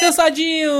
Cansadinho!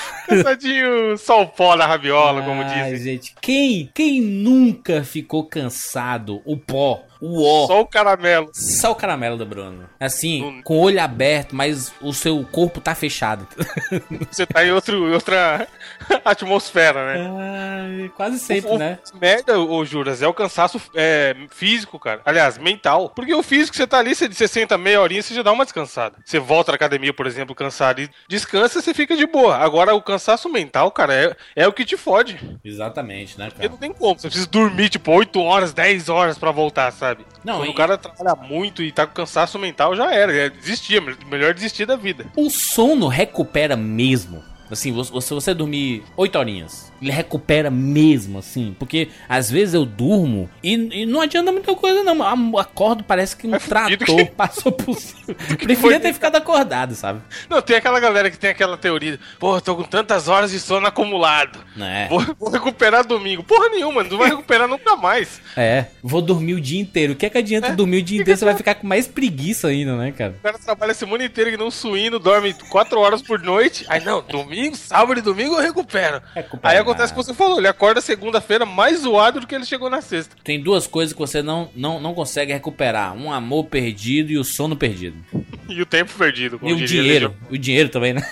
Cansadinho, só o pó na rabiola, como Ai, dizem. gente, quem, quem nunca ficou cansado? O pó, Só o caramelo. Só o caramelo do Bruno. Assim, Hum. com o olho aberto, mas o seu corpo tá fechado. Você tá em outro, outra atmosfera, né? Quase sempre, o, né? o merda, ô Juras, é o cansaço é, físico, cara. Aliás, mental. Porque o físico, você tá ali, você, você senta meia horinha, você já dá uma descansada. Você volta na academia, por exemplo, cansado e descansa, você fica de boa. Agora, o cansaço mental, cara, é, é o que te fode. Exatamente, né, Porque cara? não tem como. Você precisa dormir, tipo, 8 horas, 10 horas pra voltar, sabe? Não, Quando e- o cara trabalha muito e tá com cansaço mental, já era. Desistir, melhor desistir da vida. O sono recupera mesmo. Assim, você, você- dormir 8 horinhas, ele recupera mesmo, assim. Porque às vezes eu durmo e, e não adianta muita coisa, não. Acordo, parece que um É trator que- passou por cima. Preferia ter ficado acordado, sabe? Não, tem aquela galera que tem aquela teoria. Eu tô com tantas horas de sono acumulado. É. Vou, vou recuperar domingo. Porra nenhuma, não vai recuperar nunca mais. É, vou dormir o dia inteiro. O que é que adianta É, dormir o dia que inteiro? que Você vai ficar com mais preguiça ainda, né, cara? O cara trabalha a semana inteira que não suíno, dorme 4 horas por noite. Aí não, domingo, sábado e domingo eu recupero. Recupera Aí acontece o que você falou, ele acorda segunda-feira mais zoado do que ele chegou na sexta. Tem duas coisas que você não, não, não consegue recuperar: um amor perdido e o sono perdido. E o tempo perdido. como E o diria dinheiro. O dinheiro também, né?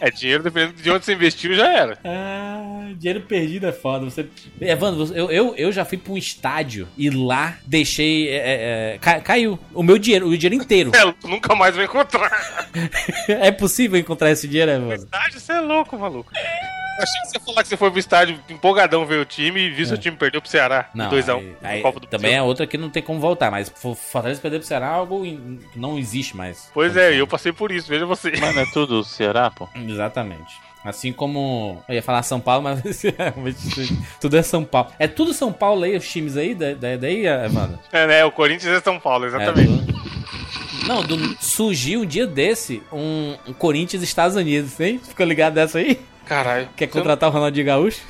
É, dinheiro dependendo de onde você investiu, já era. Ah, dinheiro perdido é foda. Você... Evandro, eu, eu, eu já fui pra um estádio e lá deixei. é, é, é, ca- caiu o meu dinheiro, o dinheiro inteiro. É, nunca mais vai encontrar. é possível encontrar esse dinheiro, Evandro? Estádio, você é louco, maluco. Achei que você ia falar que você foi pro estádio empolgadão ver o time e viu seu time perder pro Ceará. É. Não, 2x1 aí- aí no Copa do também Brasil. é outra que não tem como voltar, mas Fo- Fortaleza perder pro Ceará é algo que não existe mais. Pois é, eu passei por isso, veja você. Mas não é tudo Ceará, pô? Exatamente. Assim como. Eu ia falar São Paulo, mas realmente tudo é São Paulo. É tudo São Paulo aí, os times aí? Da- da- Daí, Evandro? É, né? O Corinthians é São Paulo, É, exatamente. do- Não, do- surgiu um dia desse um, um Corinthians Estados Unidos, hein? Ficou ligado dessa aí? Caralho. Quer contratar o Ronaldinho Gaúcho?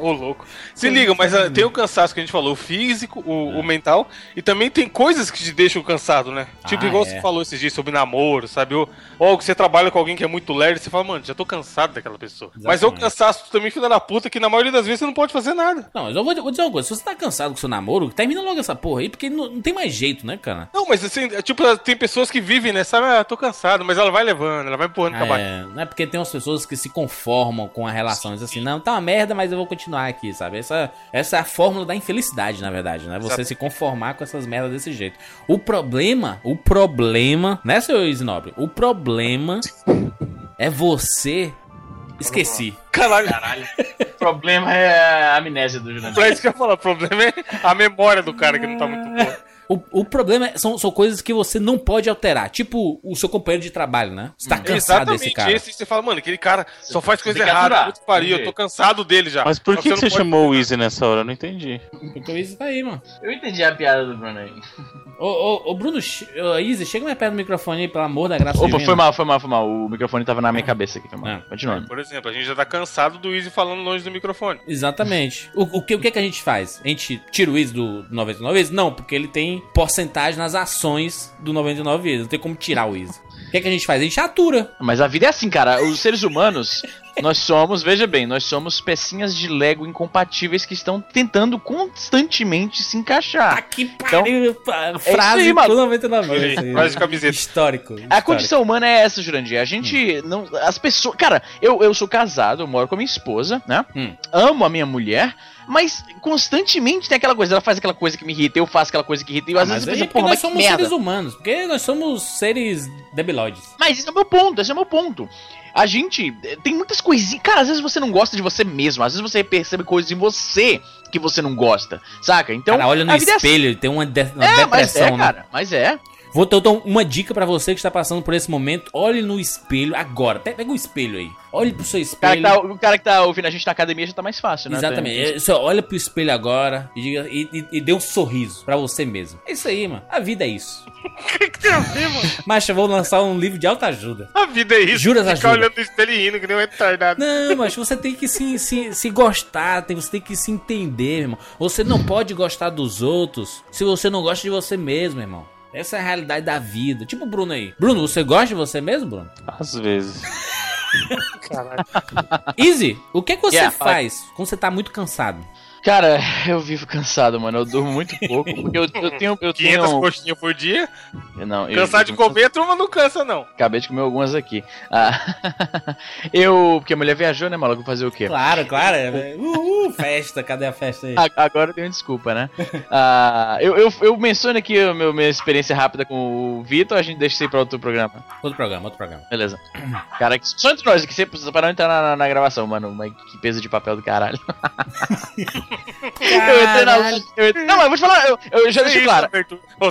Ô, louco. Se liga, mas ah, tem o cansaço que a gente falou, o físico, o, o mental, e também tem coisas que te deixam cansado, né? Tipo, Ah, igual é. você falou esses dias sobre namoro, sabe? Ou, ou que você trabalha com alguém que é muito lerdo, você fala, mano, já tô cansado daquela pessoa. Mas é o Exatamente. cansaço também, filho da puta, que na maioria das vezes você não pode fazer nada. Não, mas eu vou, vou dizer uma coisa: se você tá cansado com seu namoro, termina logo essa porra aí, porque não, não tem mais jeito, né, cara? Não, mas assim, é tipo, tem pessoas que vivem, né? Sabe, ah, tô cansado, mas ela vai levando, ela vai empurrando com a barriga. É, não é porque tem umas pessoas que se conformam com a relação, diz assim, não, tá uma merda, mas eu vou continuar aqui, sabe? Essa, essa é a fórmula da infelicidade, na verdade, né? Você Exato. se conformar com essas merdas desse jeito. O problema, o problema, né, seu Isinobre? O problema é você. Esqueci. Caralho, Caralho. O problema é a amnésia do Jurandir. é isso que eu ia falar, o problema é a memória do cara que não tá muito boa. O, o problema é- são, são coisas que você não pode alterar. Tipo o seu companheiro de trabalho, né? Você tá cansado desse cara. esse, você fala, mano, aquele cara só faz coisa errada, puta pariu, eu tô cansado dele já. Mas por que, que você pode- chamou o Easy nessa hora? Eu não entendi. Então isso tá aí, mano. Eu entendi a piada do Bruno aí. Ô, ô, ô Bruno, ô, Izzy, chega mais perto do microfone aí, pelo amor da graça Opa, foi mal, foi mal, foi mal. O microfone tava na minha cabeça aqui, foi mal. Ah. Continuando. Por exemplo, a gente já tá cansado do Easy falando longe do microfone. Exatamente. O, o que, o que que a gente faz? A gente tira o Izzy do 99 vezes? Não, porque ele tem porcentagem nas ações do 99 vezes. Não tem como tirar o Izzy. O que, que a gente faz? A gente atura. Mas a vida é assim, cara. Os seres humanos, nós somos, veja bem, nós somos pecinhas de Lego incompatíveis que estão tentando constantemente se encaixar. Aqui pariu. pa- frase aí, mano. 99 Olha aí, vezes. frase de camiseta. Histórico. A histórico. condição humana é essa, Jurandir. A gente não. As pessoas. Cara, eu, eu sou casado, eu moro com a minha esposa, né? Hum. Amo a minha mulher. Mas constantemente tem aquela coisa, ela faz aquela coisa que me irrita, eu faço aquela coisa que irrita, e às Ah, mas vezes eu é porque nós que somos merda. seres humanos. Porque nós somos seres debilóides. Mas esse é o meu ponto, esse é o meu ponto. A gente eh, tem muitas coisinhas. Cara, às vezes você não gosta de você mesmo, às vezes você percebe coisas em você que você não gosta, saca? Então, cara, olha no vida é assim. espelho, tem uma, de- uma É, mas depressão, é, né? cara, mas é. Vou dar então, uma dica pra você que está passando por esse momento. Olhe no espelho agora. Pe- Pega um espelho aí. Olhe pro seu O cara, espelho. que tá, o cara que tá ouvindo a gente na academia já tá mais fácil, né? Exatamente. Tem- É, Só olha pro espelho agora e, diga, e, e- e dê um sorriso pra você mesmo. É isso aí, mano. A vida é isso. O que, que tem a ver, mano? Mas eu vou lançar um livro de alta ajuda. A vida é isso. Juras Ficar ajuda. olhando no espelho e rindo que nem um retardado. Não, mas você tem que se, se, se gostar, tem, você tem que se entender, meu irmão. Você não pode gostar dos outros se você não gosta de você mesmo, irmão. Essa é a realidade da vida. Tipo o Bruno aí. Bruno, você gosta de você mesmo, Bruno? Às vezes. Easy, o que, que você Yeah, faz quando você tá muito cansado? Cara, eu vivo cansado, mano. Eu durmo muito pouco. Porque eu, eu tenho. Eu 500 tenho... coxinhas por dia. Não, eu- Cansar de comer, a turma não cansa, não. Acabei de comer algumas aqui. Ah, eu. Porque a mulher viajou, né, maluco? Fazer o quê? Claro, claro. Uhul, festa, cadê a festa aí? Agora eu tenho desculpa, né? Ah, eu, eu, eu menciono aqui a minha experiência rápida com o Vitor, a gente deixa isso aí pra outro programa. Outro programa, outro programa. Beleza. Cara, só entre nós aqui, sempre para não entrar na, na- na gravação, mano. Mas que peso de papel do caralho. Eu entrei na eu entrei- Não, mas eu vou te falar, eu, eu já deixo claro.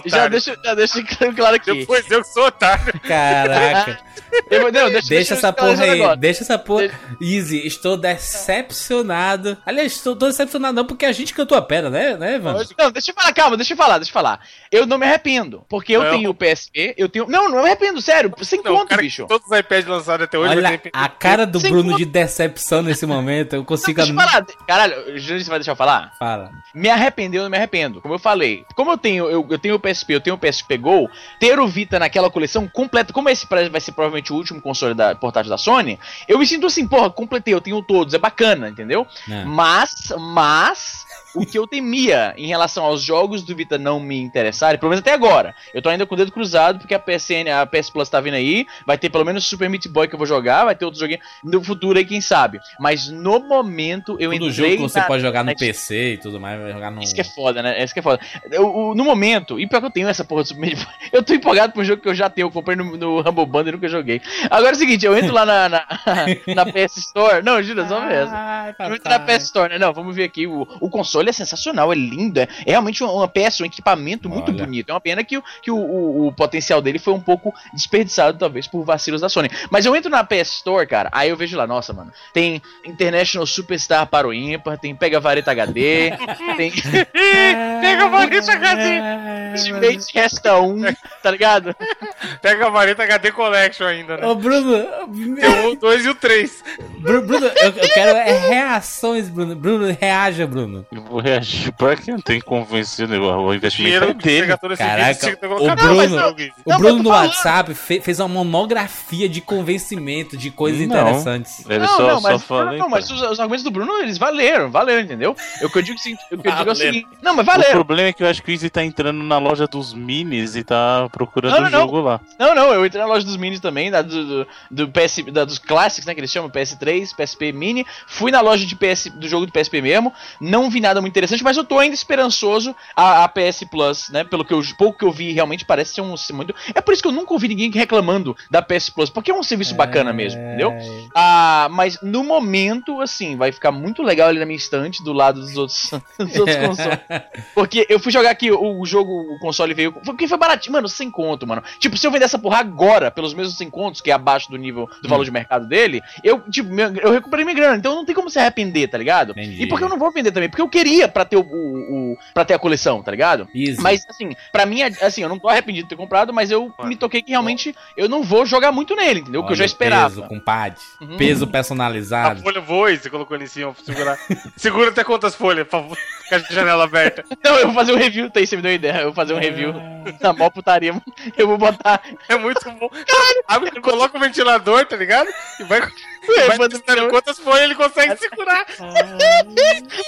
Já deixo, já deixo claro aqui. Depois eu que sou otário. Caraca. Eu- não, deixa, Deixa essa eu porra aí, deixa essa porra. Easy, estou decepcionado. Aliás, estou tô decepcionado não porque a gente cantou a pedra, né, né, Ivan? Não, deixa eu falar, calma, deixa eu falar, deixa eu falar. Eu não me arrependo, porque eu Não. tenho o PSP, eu tenho. Não, não me arrependo, sério, sem Não, o conto, cara, bicho. Todos os iPads lançados até hoje Olha a cara do Sem Bruno conta. de decepção nesse momento. Eu consigo. Deixa eu falar. Caralho, Júlio, você vai deixar eu falar? Fala. Me arrependeu, não me arrependo. Como eu falei, como eu tenho, eu, eu tenho o PSP, eu tenho o PSP Go, ter o Vita naquela coleção completa, como esse vai ser provavelmente o último console da portátil da Sony, eu me sinto assim, porra, completei, eu tenho todos, é bacana, entendeu? É. Mas, mas, o que eu temia em relação aos jogos do Vita não me interessarem, pelo menos até agora, eu tô ainda com o dedo cruzado, porque a PSN, a PS Plus tá vindo aí, vai ter pelo menos Super Meat Boy que eu vou jogar, vai ter outros joguinhos no futuro aí, quem sabe. Mas no momento eu Todo entrei jogo que você na- pode jogar no na- PC e tudo mais, vai jogar no. isso que é foda, né? Isso que é foda. Eu- no momento, e pior que eu tenho essa porra do Super Meat Boy, eu tô empolgado pra um jogo que eu já tenho, eu comprei no, no Humble Bundle e nunca joguei. Agora é o seguinte, eu entro lá na, na, na PS Store, não, Júlia, só mesmo. Eu entro na PS Store, né? Não, vamos ver aqui. O, o console é sensacional, é lindo. É, é realmente uma, uma peça, um equipamento muito Olha. bonito. É uma pena que, o, que o, o- o potencial dele foi um pouco desperdiçado, talvez, por vacilos da Sony. Mas eu entro na PS Store, cara, aí eu vejo lá, nossa, mano. Tem International Superstar para o ímpar, tem Pega Vareta HD, tem Pega a vareta HD. Ultimate Resta 1, tá ligado? Pega a vareta HD Collection ainda, né? Ô, Bruno, Tem o 2 e o 3. Bru- Bruno, eu, eu quero é reações, Bruno. Bruno, reaja, Bruno. Eu vou reagir pra que não tem que convencer, né? O investimento Dinheiro é dele. Caraca, o Bruno- jogo, Izzy. O Não, Bruno eu no falando. WhatsApp fe- fez uma monografia de convencimento de coisas Não. interessantes. Ele não, só, não, só mas, falei. não, não, mas os, os argumentos do Bruno, eles valeram, valeram, entendeu? Eu, que eu digo, o seguinte- o que eu digo é o seguinte. Não, mas O valeram. problema é que eu acho que o Easy tá entrando na loja dos minis e tá procurando Não, o não, não. jogo lá. Não, não, eu entrei na loja dos minis também, da, do, do, do PS, da, dos Classics, né, que eles chamam, PS3, PSP Mini. Fui na loja de PS, do jogo do PSP mesmo, não vi nada muito interessante, mas eu tô ainda esperançoso a, a PS Plus, né, pelo que eu, pouco que eu vi, realmente parece ser um muito... É por isso que eu nunca ouvi ninguém reclamando da PS Plus, porque é um serviço bacana mesmo, entendeu? Ah, mas no momento, assim, vai ficar muito legal ali na minha estante, do lado dos outros, dos outros consoles. Porque eu fui jogar aqui, o, o jogo, o console veio. Porque foi baratinho, mano, sem conto, mano. Tipo, se eu vender essa porra agora, pelos mesmos 100 contos, que é abaixo do nível do Hum. valor de mercado dele, eu, tipo, eu recuperei minha grana. Então não tem como se arrepender, tá ligado? Entendi. E porque eu não vou vender também, porque eu queria pra ter o, o, o pra ter a coleção, tá ligado? Isso. Mas, assim, pra mim, assim, eu não tô arrependido de ter comprado, mas eu me toquei que realmente eu não vou jogar muito nele, entendeu? O que eu Olha já esperava. Peso, compadre. Uhum. Peso A personalizado. folha voa você colocou ali em cima pra segurar. Segura até quantas folhas, por favor. Com a janela aberta. Não, eu vou fazer um review, tá aí, você me deu uma ideia. Eu vou fazer um review na mó putaria. Eu vou botar. É muito bom. Abre, coloca o ventilador, tá ligado? E vai, testando quantas folhas ele consegue segurar.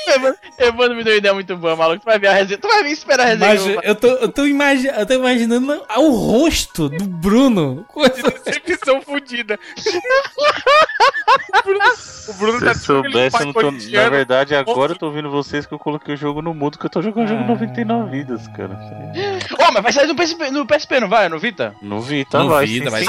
Evandro- Evandro me deu uma ideia muito boa, maluco. Tu vai ver a resenha. Tu vai vir esperar a resenha. Mas eu tô, eu, tô imagi eu tô imaginando o rosto do Bruno. Coisa- Decepção fodida. O Bruno, o Bruno Se tá soubesse, eu não tô... Na verdade, agora eu tô ouvindo vocês que eu coloquei o jogo no mudo, que eu tô jogando o jogo Ah. 99 vidas, cara. Ó, mas vai sair no PSP, no PSP, não vai? No Vita? No Vita, No vai. Vita, sim, vai sim.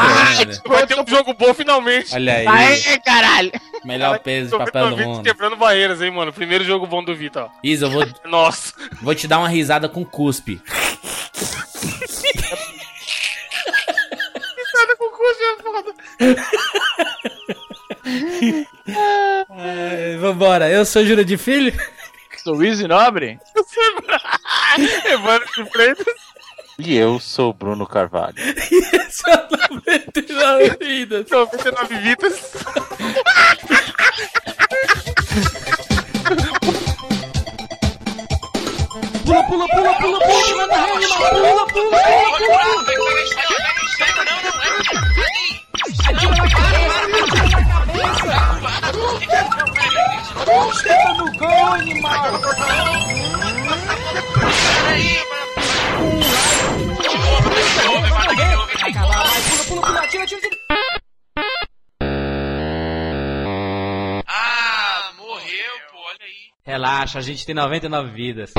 ser. Ah, Vai ter um jogo bom finalmente. Olha aí. Aê, caralho! Melhor peso de papel do mundo. quebrando barreiras, hein, mano. Primeiro jogo bom do Vita, ó. Isa, eu vou, Nossa. vou te dar uma risada com cuspe. Nada com custo é foda. Ai, vambora, eu sou Júlio de Filho. Sou Easy Nobre? Evandro de Freitas. E eu sou o Bruno Carvalho. Só 99 vidas. 99 vidas. Pula, pula, pula, pula, pula, manda rede, pula, pula, pula, pula. Ah, morreu, olha aí. Relaxa, a gente tem 99 vidas.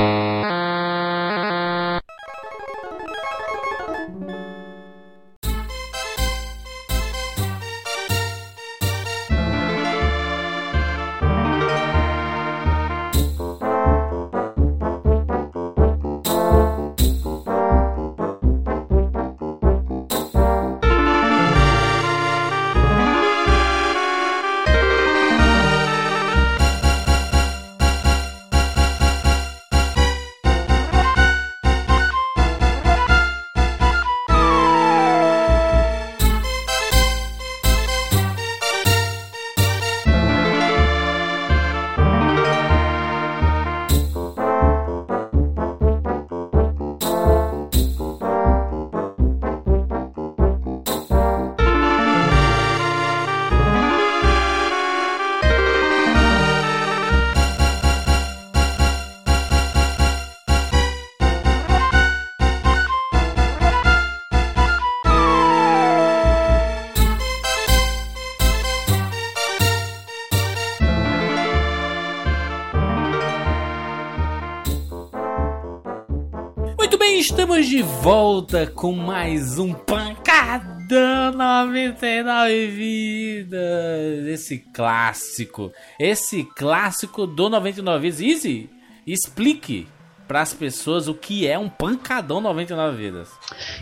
Estamos de volta com mais um Pancadão 99 Vidas. Esse clássico. Esse clássico do 99 Vidas. Easy, explique para as pessoas o que é um Pancadão 99 Vidas.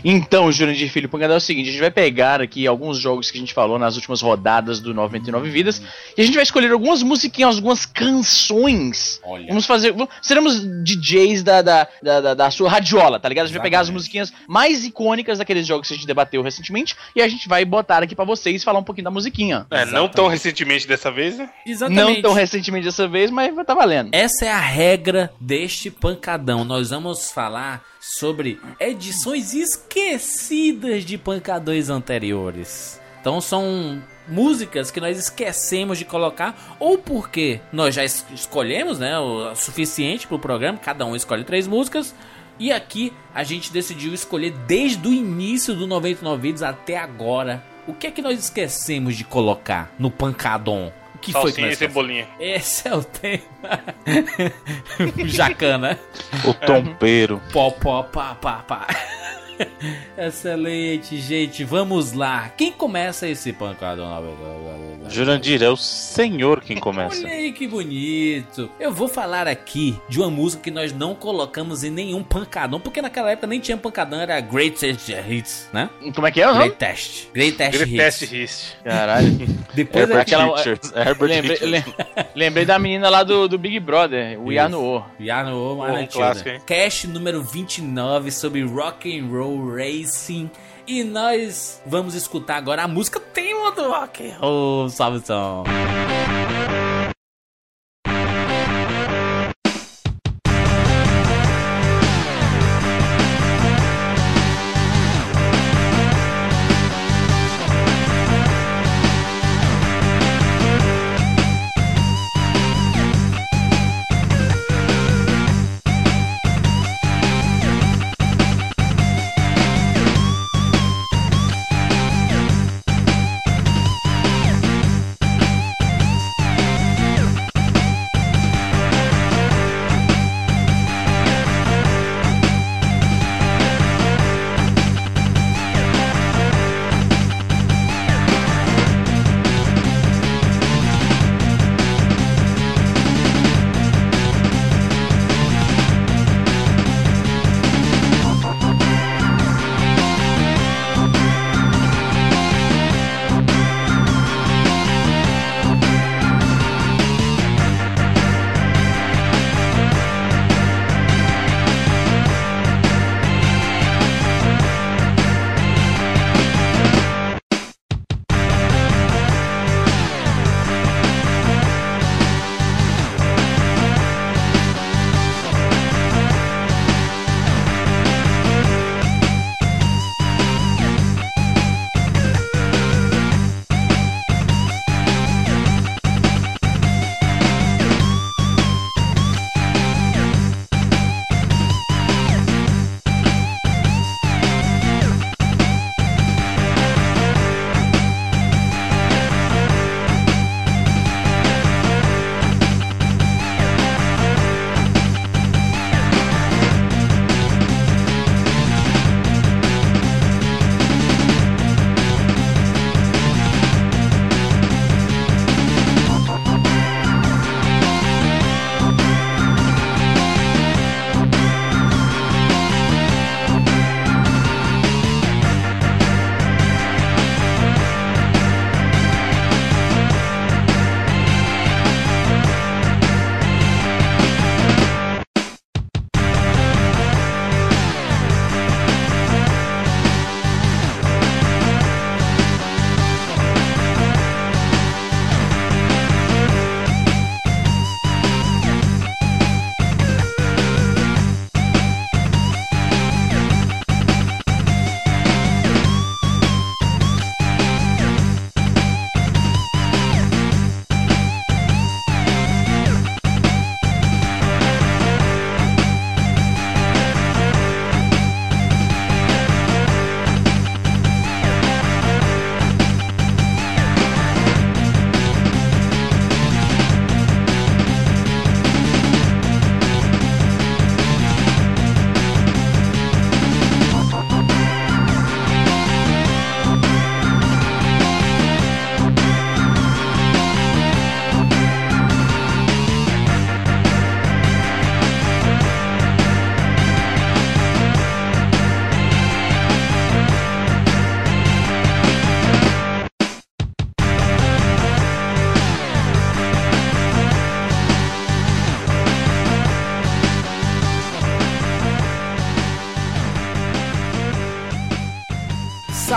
Então, Jurandir Filho, o pancadão é o seguinte: a gente vai pegar aqui alguns jogos que a gente falou nas últimas rodadas do 99 Vidas e a gente vai escolher algumas musiquinhas, algumas canções. Olha. Vamos fazer. vamos- seremos DJs da, da, da, da- da sua radiola, tá ligado? A gente vai pegar as Exatamente. musiquinhas mais icônicas daqueles jogos que a gente debateu recentemente e a gente vai botar aqui pra vocês falar um pouquinho da musiquinha. É, não tão recentemente dessa vez, né? Não tão recentemente dessa vez, mas tá valendo. Essa é a regra deste pancadão. Nós vamos falar sobre edições esquecidas de pancadões anteriores. Então são músicas que nós esquecemos de colocar ou porque nós já es- escolhemos, né, o suficiente pro programa, cada um escolhe três músicas. E aqui a gente decidiu escolher desde o início do 99 vídeos até agora. O que é que nós esquecemos de colocar no pancadão? Que foi que Salsinha nós e cebolinha. esse é o tema. Jacana. O tompeiro. Pó, pó, pá, pá, pá. Excelente, gente. Vamos lá. Quem começa esse pancadão? Jurandir, é o senhor quem começa. Olha aí que bonito. Eu vou falar aqui de uma música que nós não colocamos em nenhum pancadão, porque naquela época nem tinha pancadão, era Greatest Hits, né? Como é que é? nome? Greatest. Greatest Greatest Hits. Hits. Caralho. Depois Herbert aquela- Richards. Herbert lembrei, Richards. lem- lembrei da menina lá do, do Big Brother, o Isso. Yano. Já no Pô, um clássico, hein? Cast número 29 sobre Rock and Roll Racing. E nós vamos escutar agora a música tema do Rock Roll. Salve, som.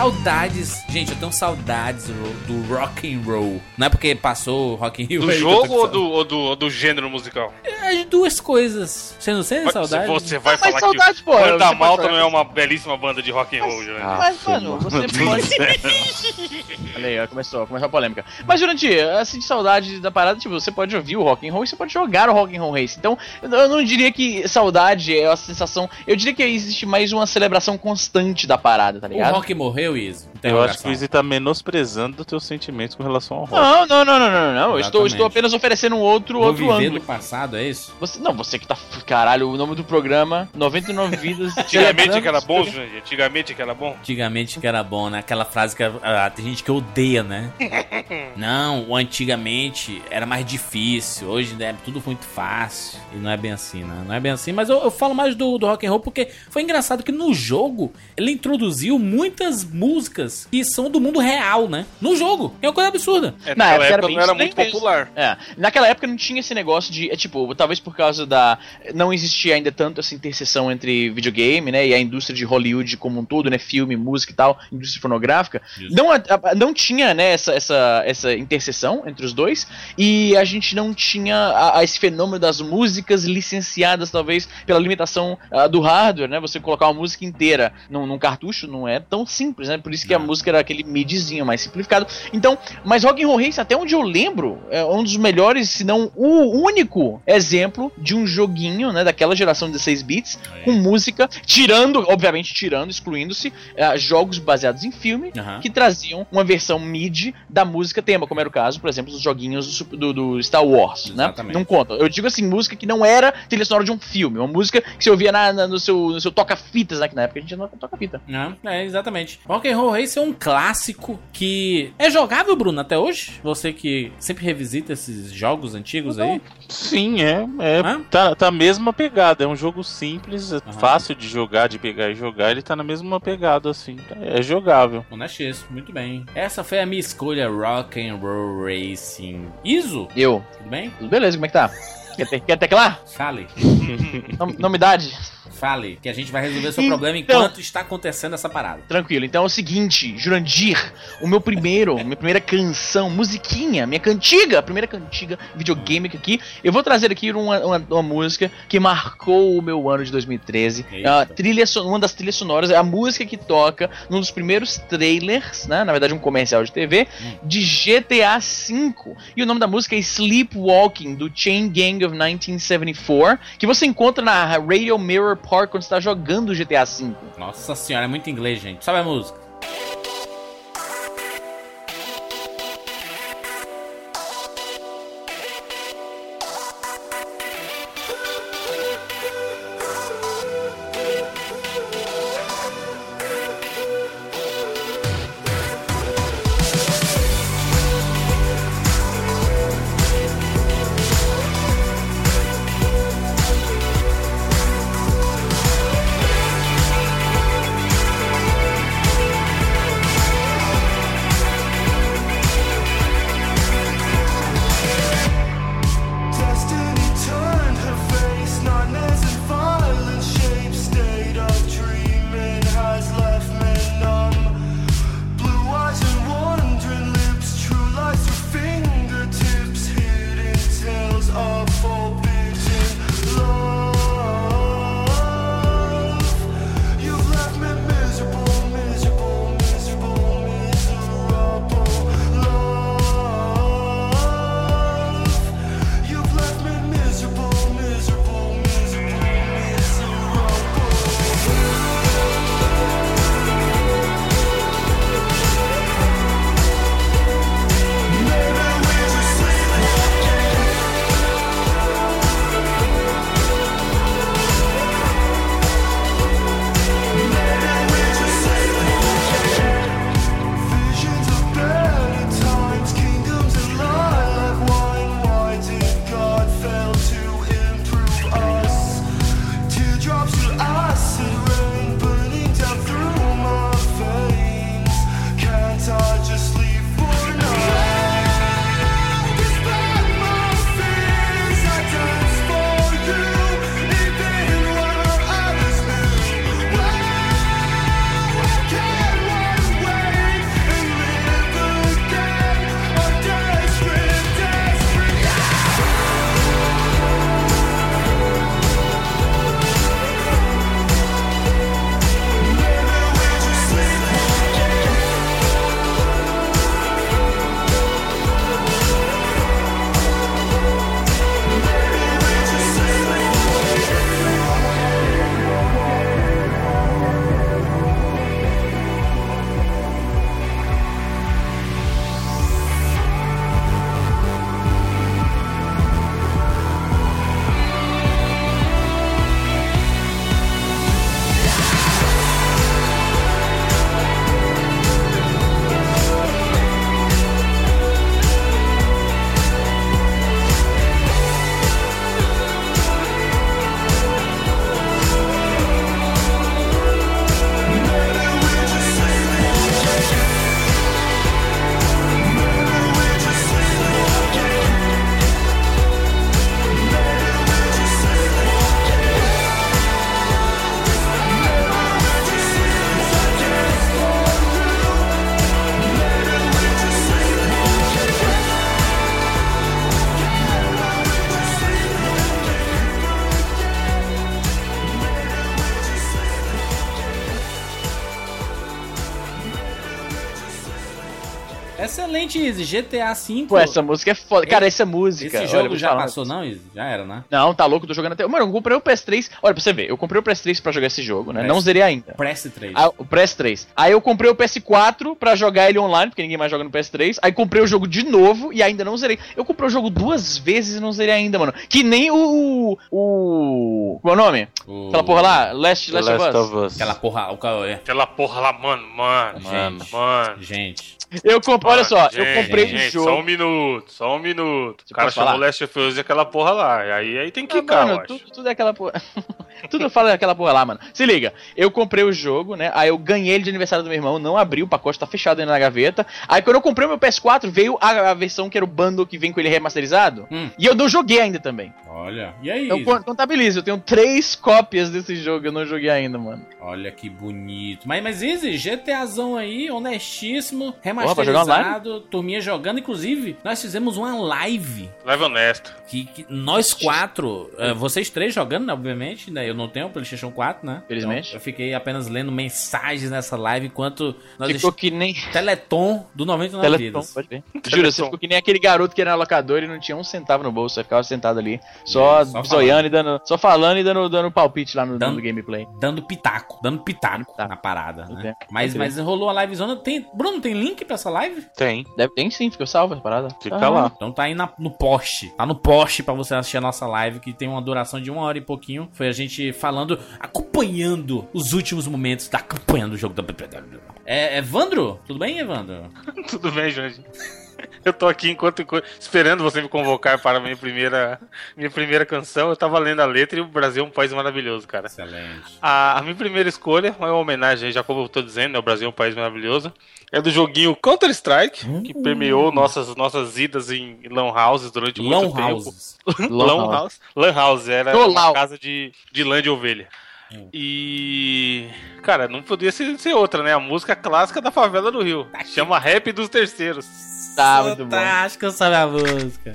Saudades. Gente, eu tenho saudades do, do rock and roll. Não é porque passou Rock in Rio. Do jogo ou do, ou, do, ou do gênero musical? As duas coisas. Você não sente saudade? Você vai Mas falar saudade, que pô, Banda Malta não é uma belíssima banda de rock and roll, Jurandir. Ah, Mas, mano, mano. você pode. Olha aí, ó, começou, começou a polêmica. Mas, Jurandir, assim, de saudade da parada, tipo, você pode ouvir o Rock and Roll e você pode jogar o Rock and Roll Race. Então, eu não diria que saudade é a sensação. Eu diria que existe mais uma celebração constante da parada, tá O ligado? rock morreu, Iso? Eu acho que o Izzy tá menosprezando os teus sentimentos com relação ao rock. Não, não, não, não, não, não. Eu estou, estou apenas oferecendo um outro, Vou outro ângulo. do passado, é isso? Você, não, você que tá. Caralho, o nome do programa: 99 Vidas. Antigamente que era bom, Jurandir? Antigamente que era bom? Antigamente que era bom, né? Aquela frase que ah, tem gente que odeia, né? não, o antigamente era mais difícil, hoje é tudo muito fácil. E não é bem assim, né? Não é bem assim, mas eu, eu falo mais do, do rock and roll porque foi engraçado que no jogo ele introduziu muitas músicas que são do mundo real, né? No jogo. É uma coisa absurda. É, Na naquela época não era muito mesmo. popular. É, naquela época não tinha esse negócio de, é tipo, talvez por causa da não existia ainda tanto essa interseção entre videogame, né, e a indústria de Hollywood como um todo, né, filme, música e tal, indústria fonográfica, Isso. não, a- a- não tinha, né, essa, essa, essa interseção entre os dois, e a gente não tinha a- a esse fenômeno das músicas licenciadas, talvez, pela limitação ah, do hardware, né, você colocar uma música inteira num, num cartucho não é tão simples, né, por isso que a Não. música era aquele midzinho mais simplificado, então, mas Rock and Roll Race, até onde eu lembro, é um dos melhores, se não o único exemplo de um joguinho, né, daquela geração de 16 bits, com música, tirando, obviamente tirando, excluindo-se, eh, jogos baseados em filme, que traziam uma versão MIDI da música tema, como era o caso, por exemplo, dos joguinhos do, do- Star Wars, né? Exatamente. Não conta. Eu digo assim, música que não era trilha sonora de um filme, uma música que você ouvia na, na- no seu, no seu toca-fitas, né? Que na época a gente não toca-fita. Não, é, exatamente. Rock and Roll Race é um clássico que é jogável, Bruno, até hoje? Você que sempre revisita esses jogos antigos aí. Sim, é. É Hã? tá, tá a mesma pegada. É um jogo simples, é fácil de jogar, de pegar e jogar. Ele tá na mesma pegada, assim. É jogável. Honestíssimo, muito bem. Essa foi a minha escolha, Rock and Roll Racing. Iso, Eu. tudo bem? Tudo beleza, como é que tá? Quer, te- quer teclar? Fale, Nom- Nomidade? Fale, que a gente vai resolver seu Então- problema enquanto está acontecendo essa parada. Tranquilo, então é o seguinte, Jurandir, o meu primeiro, minha primeira canção, musiquinha, minha cantiga, a primeira cantiga videogame aqui, eu vou trazer aqui uma, uma, uma música que marcou o meu ano de 2013. É a Eita. trilha, uma das trilhas sonoras, é a música que toca num dos primeiros trailers, né, na verdade um comercial de TV, de GTA V. E o nome da música é Sleepwalking, do Chain Gang of 1974, que você encontra na Radio Mirror Park quando você está jogando GTA V. Nossa senhora, é muito inglês, gente. Sabe a música? Izzy. GTA V. Pô, essa música é foda. Cara, essa música. Esse olha, jogo te já falar. passou, não, Izzy? Já era, né? Não, tá louco, tô jogando até. Mano, eu comprei o PS3. Olha, pra você ver, eu comprei o PS3 pra jogar esse jogo, né? PS. Não zerei ainda. Press 3. Ah, o PS3. Aí eu comprei o PS4 pra jogar ele online, porque ninguém mais joga no PS3. Aí comprei o jogo de novo e ainda não zerei. Eu comprei o jogo duas vezes e não zerei ainda, mano. Que nem o. O. Qual é o nome? O- Aquela porra lá, Last, Last, Last of Us. of Us. Aquela porra. O, é, Aquela porra lá, mano, mano. Mano. gente, Mano. gente. Eu comprei, olha só, Gente, eu comprei gente, o jogo. Só um minuto, só um minuto. Você o cara chamou falar? Last of Us e aquela porra lá. E aí, aí tem que Ah, quicar, eu mano, tudo, tudo é aquela porra. tudo eu falo daquela porra lá, mano. Se liga, eu comprei o jogo, né? Aí eu ganhei ele de aniversário do meu irmão, não abri, o pacote tá fechado ainda na gaveta. Aí quando eu comprei o meu PS4, veio a, a versão que era o bundle que vem com ele remasterizado. Hum. E eu não joguei ainda também. Olha. E aí? Então con- contabilizo, eu tenho três cópias desse jogo, eu não joguei ainda, mano. Olha que bonito. Mas, mas Izzy, GTAzão aí, honestíssimo, pra jogar remasterizado, turminha jogando. Inclusive, nós fizemos uma live. Leve honesto. Que, que nós quatro, eh, vocês três jogando, né, obviamente, né? Eu não tenho o PlayStation 4, né? Felizmente. Então, eu fiquei apenas lendo mensagens nessa live enquanto nós Ficou est- que nem. Teleton do 99 Teleton, vidas. pode ver. Juro, você ficou que nem aquele garoto que era na locadora e não tinha um centavo no bolso, aí ficava sentado ali, só, É, só zoiando e dando. Só falando e dando, dando palpite lá no, Dando- no gameplay. Dando pitaco, dando pitaco Pitaco. na parada, né? Mas, mas rolou a livezona. Tem, Bruno, tem link pra essa live? Tem. Deve ter sim, ficou salvo a parada. Fica Ah, lá. Então tá aí na- no post. Tá no post pra você assistir a nossa live, que tem uma duração de uma hora e pouquinho. Foi a gente falando, acompanhando os últimos momentos da campanha do jogo da. É, Evandro? Tudo bem, Evandro? Tudo bem, Jorge. Eu tô aqui enquanto, esperando você me convocar para a minha primeira, minha primeira canção. Eu tava lendo a letra e o Brasil é um país maravilhoso, cara. Excelente. A, a minha primeira escolha é uma homenagem, já como eu tô dizendo, né, o Brasil é um país maravilhoso. É do joguinho Counter-Strike, que permeou nossas, nossas idas em lan houses durante muito Long tempo. House. Lan house. Lan house era uma casa de, de lã de ovelha. Hum. E. Cara, não podia ser, ser outra, né? A música clássica da favela do Rio. Chama Rap dos Terceiros. Tá, muito bom. Acho que eu sabe a música.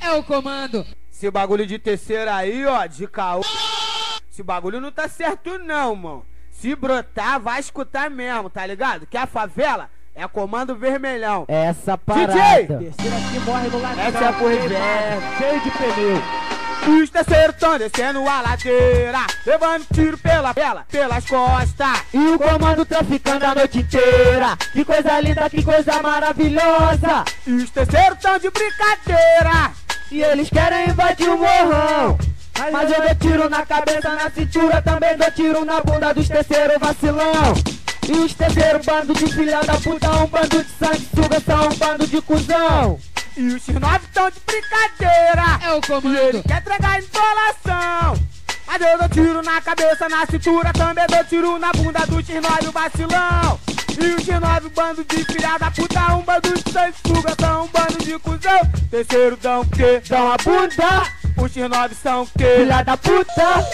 É o comando. Esse bagulho de terceiro aí, ó, de caô. Esse bagulho não tá certo não, mano. Se brotar, vai escutar mesmo, tá ligado? Que a favela é comando vermelhão. Essa parada. DJ! Terceiro aqui morre no lado. Essa é a porra de Cheio de pneu. Os terceiros tão descendo a ladeira, levando tiro pela pela, pelas costas. E o comando traficando a noite inteira. Que coisa linda, que coisa maravilhosa. E os terceiros tão de brincadeira. E eles querem invadir o morrão. Mas eu dou tiro na cabeça, na cintura, também dou tiro na bunda dos terceiros vacilão. E os terceiros bando de filha da puta, um bando de sanguessuga, são um bando de cuzão. E os X9 tão de brincadeira. É o E ele quer entregar insolação. Mas eu dou tiro na cabeça, na cintura, também dou tiro na bunda do X9 o vacilão. E o X9 bando de filha da puta, um bando de sanguessuga, são um bando de cuzão. Terceiro dão o quê? Dão a bunda, Os X9 são o quê? filha da puta.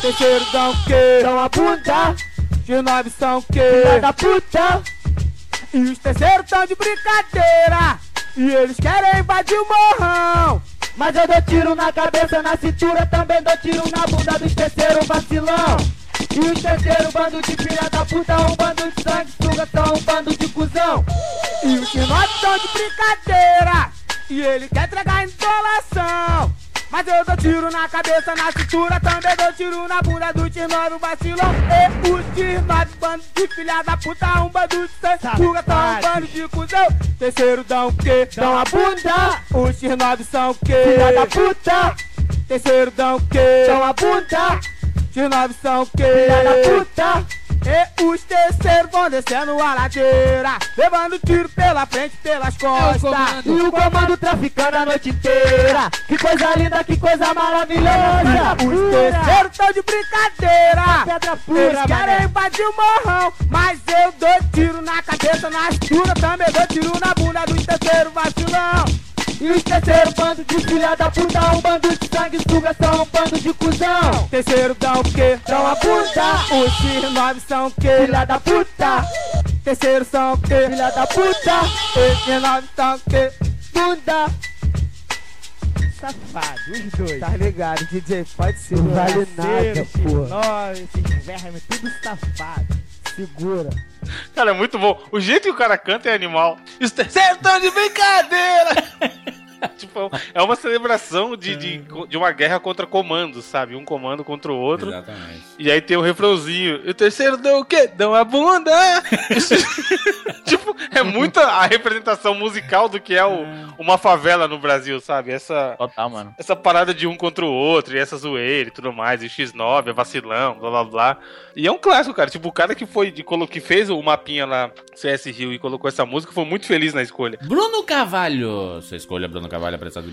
Terceiro dão o quê? Dão a bunda, X9 são o filha quê? da puta. E os terceiros tão de brincadeira. E eles querem invadir o morrão. Mas eu dou tiro na cabeça, na cintura, também dou tiro na bunda dos terceiros vacilão. E os terceiros bando de filha da puta, um bando de sanguessuga, são um bando de cuzão. E os X9 tão de brincadeira. E ele quer entregar insolação. Mas eu dou tiro na cabeça, na cintura, também dou tiro na bunda do X9 o vacilão. E os X9 bando de filha da puta, um bando de sanguessuga, são um bando de cuzão. Terceiro dão o quê? Dão a bunda, Os X9 são o quê? filha da puta. Terceiro dão o quê? Dão a bunda, X9 são o quê? filha da puta. E os terceiros vão descendo a ladeira, levando tiro pela frente, pelas costas. E o comando traficando a noite inteira. Que coisa linda, que coisa maravilhosa. Os terceiros tão de brincadeira. Pedra Eles pura, querem mané. invadir o morrão, mas eu dou tiro na cabeça, na cintura, também dou tiro na bunda dos terceiros vacilão. E os terceiros bando de filha da puta, um bando de sanguessuga, são um bando de cuzão. Terceiro dão o quê? Dão a bunda, Os X9 são o quê? filha da puta, Terceiro são o quê? filha da puta, Os X9 são o quê? bunda. Safado, os dois. Tá ligado, DJ? Pode ser. Não vale nada, pô. X9, esses vermes, tudo safado. Segura. Cara, é muito bom. O jeito que o cara canta é animal. Isso é sertão de brincadeira! tipo, é uma celebração de, de, de uma guerra contra comandos, sabe? Um comando contra o outro. Exatamente. E aí tem o refrãozinho. E o terceiro deu o quê? Deu a bunda! Tipo, é muita a representação musical do que é o- uma favela no Brasil, sabe? Essa, Total, mano. essa parada de um contra o outro, e essa zoeira e tudo mais, e o X9, é vacilão, blá blá blá. E é um clássico, cara. Tipo, o cara que foi de que fez o mapinha lá, CS Rio, e colocou essa música, foi muito feliz na escolha. Bruno Carvalho. Sua escolha, Bruno Carvalho, apressado.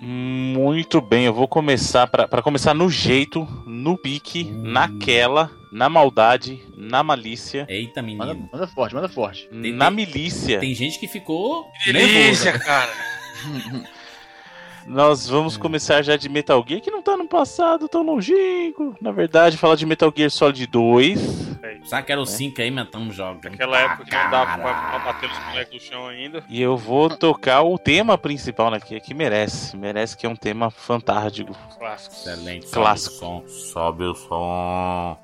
Muito bem, eu vou começar pra pra começar no jeito, no pique, naquela, na maldade, na malícia, Eita, Manda, menino. manda forte, manda forte. Tem- na tem- milícia. Tem gente que ficou Delícia, nervosa. cara. Nós vamos começar já de Metal Gear, que não tá no passado tão longínquo. Na verdade, falar de Metal Gear Solid 2. Sabe que era o 5 aí, mentamos jogos. Naquela época que não dava pra, pra bater os moleques no chão ainda. E eu vou tocar o tema principal, né? Que, que merece. Merece que é um tema fantástico. Clássico. Excelente. Sobe Clássico. o som. Sobe o som.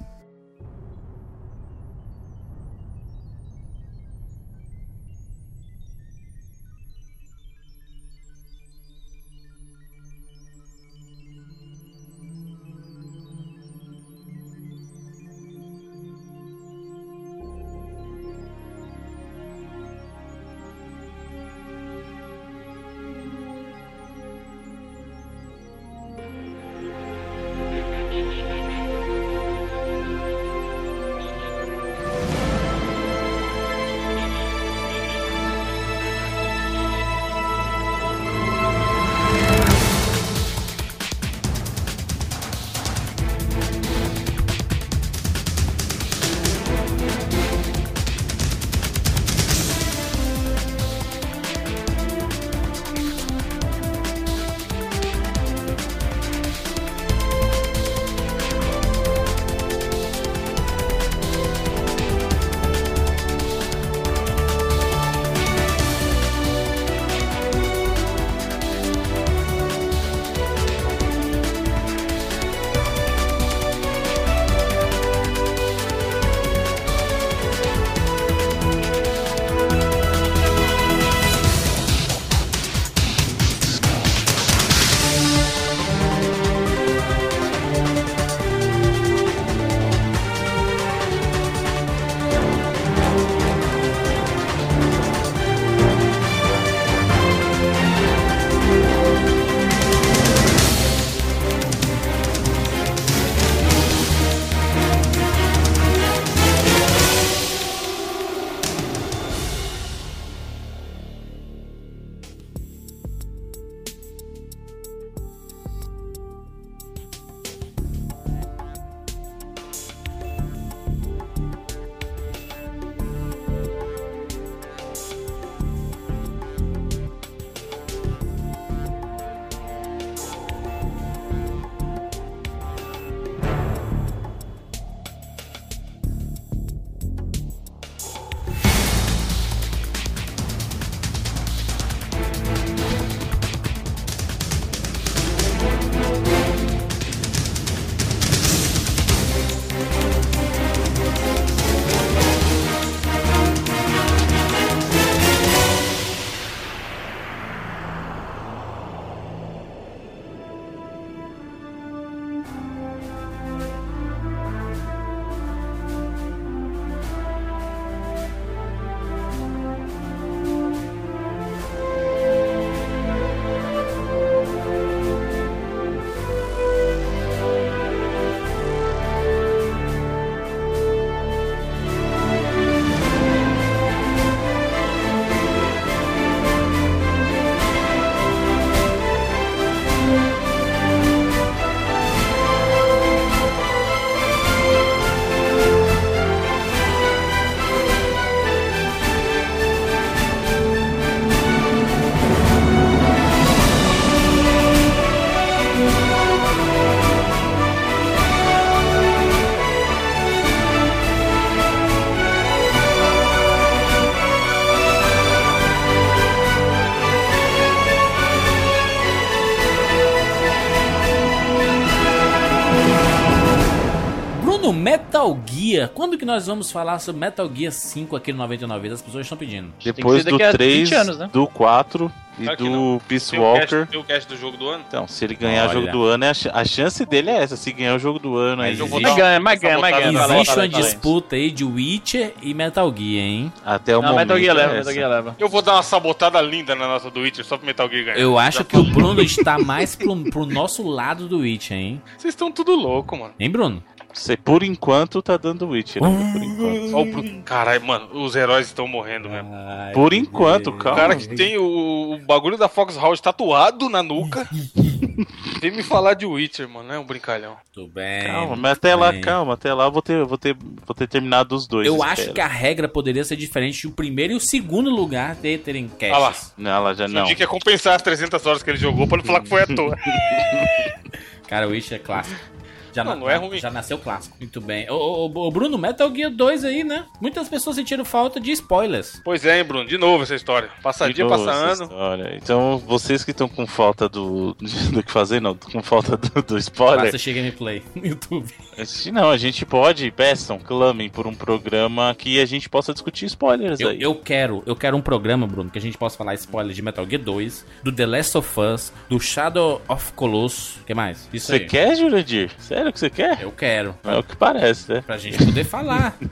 Que nós vamos falar sobre Metal Gear 5 aqui no 99 Vidas? As pessoas estão pedindo. Depois do daqui a 3, 20 anos, né? do 4 e do não. Peace Tem o cast- Walker. Tem o cast do jogo do ano? Então, se ele ganhar o jogo do ano, é a, ch- a chance dele é essa. Se ganhar o jogo do ano, aí existe- Mas ganha, mas ganha, mas ganha. Existe uma disputa aí de Witcher e Metal Gear, hein? até o Não, momento. Metal Gear leva, é Metal. Gear leva. Eu vou dar uma sabotada linda na nossa do Witcher só pro Metal Gear ganhar. Eu acho Já que o. Bruno está mais pro, pro nosso lado do Witcher, hein? Vocês estão tudo louco, mano. Hein, Bruno? Você, por enquanto, tá dando Witcher. né? Por enquanto. O Caralho, mano, os heróis estão morrendo mesmo. Por enquanto, O calma. cara que tem o, o bagulho da Fox House tatuado na nuca. Vem me falar de Witcher, mano. É um brincalhão. Tudo bem. Calma, mas até lá, bem. calma, até lá eu vou ter, vou ter, vou ter terminado os dois. Eu espero. acho que a regra poderia ser diferente. O primeiro e o segundo lugar de terem Olha lá. caches. Não, ela já Não. dia que é compensar as 300 horas que ele jogou pra não falar que foi à toa. Cara, o Witcher é clássico. Já, Não, na- não é ruim. já nasceu clássico. Muito bem. Ô, ô, ô, Bruno, Metal Gear 2 aí, né? Muitas pessoas sentiram falta de spoilers. pois é, hein, Bruno. De novo essa história. Passa dia, Boa passa ano. história. Então, vocês que estão com falta do, do que fazer, não, com falta do, do spoiler, Basta chegar gameplay no YouTube. se não, a gente pode, peçam, clamem por um programa que a gente possa discutir spoilers Eu, aí. eu quero, eu quero um programa, Bruno, que a gente possa falar spoiler de Metal Gear 2, do The Last of Us, do Shadow of Colossus. O que mais? Isso Você aí. quer, Jurandir? Sério que você quer? Eu quero. É o que parece, né? Pra gente poder falar.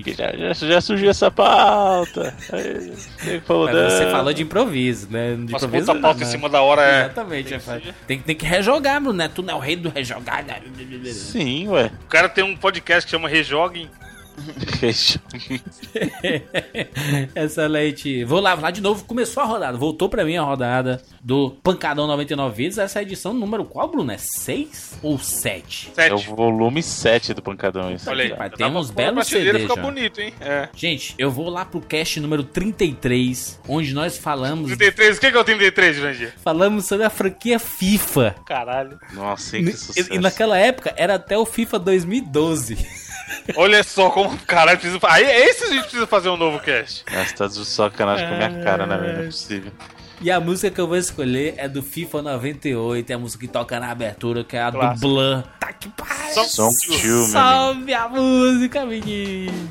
Que já, já, já surgiu essa pauta. Aí, falou Mas você falou de improviso, né? De Nossa, improviso. puta pauta não, em né? cima da hora é. Exatamente. é Tem, tem que rejogar, Bruno, né? Tu não é o rei do rejogar. né? Sim, ué. O cara tem um podcast que chama Rejoguem. Excelente. Vou lá, vou lá de novo. Começou a rodada. Voltou pra mim a rodada do Pancadão 99 Vidas. Essa é a edição número qual, Bruno? É 6 ou 7? É o Sete. volume 7 do Pancadão. Isso. Olha aí. Pai, tem uns belos CDs fica já. bonito, hein? É. Gente, eu vou lá pro cast número 33, onde nós falamos 33, o que que é o 33, Jurandir? falamos sobre a franquia FIFA. Caralho. Nossa, hein, que E, sucesso. e naquela época era até o FIFA 2012. Olha só como. Caralho, precisa. Aí, esse a gente precisa fazer um novo cast. Nossa, tá de sacanagem com a minha cara, né, velho? Não é possível. E a música que eu vou escolher é do FIFA 98, é a música que toca na abertura, que é a Clássico. do Blur. Tá que pariu! Song Song two. 2, meu amigo. Salve a música, menino!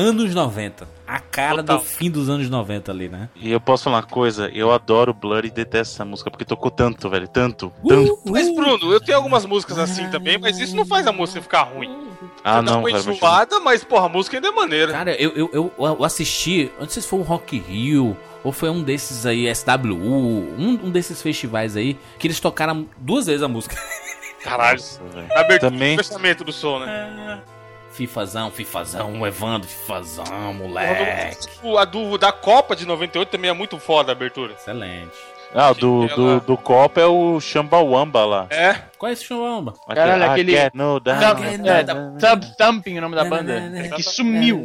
Anos 90. A cara Total. do fim dos anos 90 ali, né? E eu posso falar uma coisa, eu adoro Blur e detesto essa música, porque tocou tanto, velho, tanto, tanto. Mas, Bruno, eu tenho algumas músicas assim também, mas isso não faz a música ficar ruim. Ah, Você dá não, uma cara, mas- enjoada, mas, porra, a música ainda é maneira. Cara, eu, eu, eu, eu assisti, não sei se foi um Rock Rio ou foi um desses aí, SWU, um, um desses festivais aí, que eles tocaram duas vezes a música. Caralho. Nossa, abertura Também- fechamento do som, né? Fifazão, Fifazão, Evandro, Fifazão, moleque. O, a do, da Copa de 98 também é muito foda a abertura. Excelente. Ah, do, do, do copo é o Chambawamba lá. É. Qual é esse chumbamba? Caralho, I aquele- get no down. Thump, é, Thump, Thumping, o nome da banda. Que sumiu.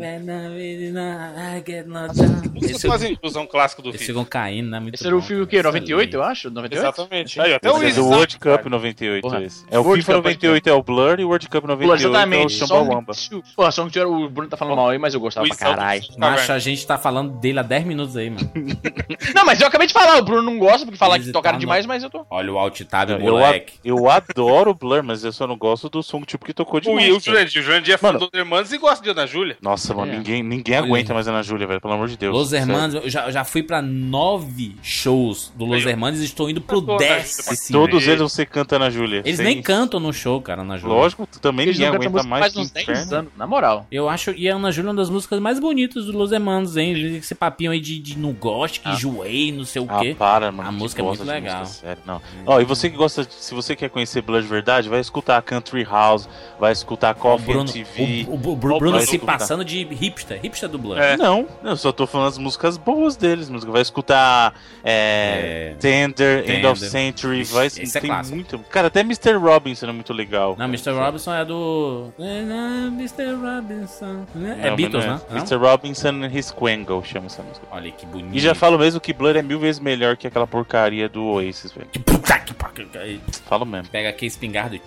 Músicas fazem inclusão clássica do Eles filme. ficam caindo, né? Muito Esse era o filme o quê? 98, eu acho? 98? Exatamente. Aí, até o é do World cara. Cup 98 Porra. esse. É o World FIFA Cup 98 é o Blur e o World Cup Pô, 98 é o. Chambawamba. Song 2. Pô, Song 2 o Bruno tá falando mal aí, mas eu gostava pra caralho. Macho, a gente tá falando dele há 10 minutos aí, mano. Não, mas eu acabei de falar, o Bruno não gosta porque falar que tocaram tá demais, no- mas eu tô. Olha o alt tab, Eu, moleque. a- eu adoro o Blur, mas eu só não gosto do som tipo que tocou O, demais. o cara. Jurandir. O Jurandir é fã Mano. do Hermanos e gosta de Ana Júlia. Nossa, mano, É. ninguém, ninguém aguenta mais Ana Júlia, velho, pelo amor de Deus. Los. Hermanos, eu já, já fui pra nove shows do Los. Hermanos e estou indo pro né? décimo. Todos eles você canta Ana Júlia. Eles sem- nem cantam no show, cara, Ana Júlia. Lógico, tu também ninguém aguenta mais faz que uns 10 inferno. anos, na moral. Eu acho, e a Ana Júlia é uma das músicas mais bonitas do Los Hermanos, hein? Esse papinho aí de, de não gosto, que enjoei, não sei o Ah, quê. para, mano. A música é muito legal. música, não. Ó, e você que gosta, de- se você quer conhecer Blur de verdade, vai escutar Country House, vai escutar O Coffee Bruno, TV. o, o- o Bruno vai se escutar. passando de hipster, hipster do Blur. É. Não, eu só tô falando as músicas boas deles. Música. Vai escutar é, É. Tender, End of Tender. Century. Ixi, Vai, esse é tem clássico. muito. Cara, até Mr. Robinson é muito legal. Não, Mr. Robinson é do. Mr. Robinson. É Não, Beatles, não né? Não? Mr. Robinson and His Quangle chama essa música. Olha que bonito. E já falo mesmo que Blur é mil vezes melhor que aquela porcaria do Oasis, velho. Que puta que pariu. Aí Falo mesmo. Pega aqui a espingarda e.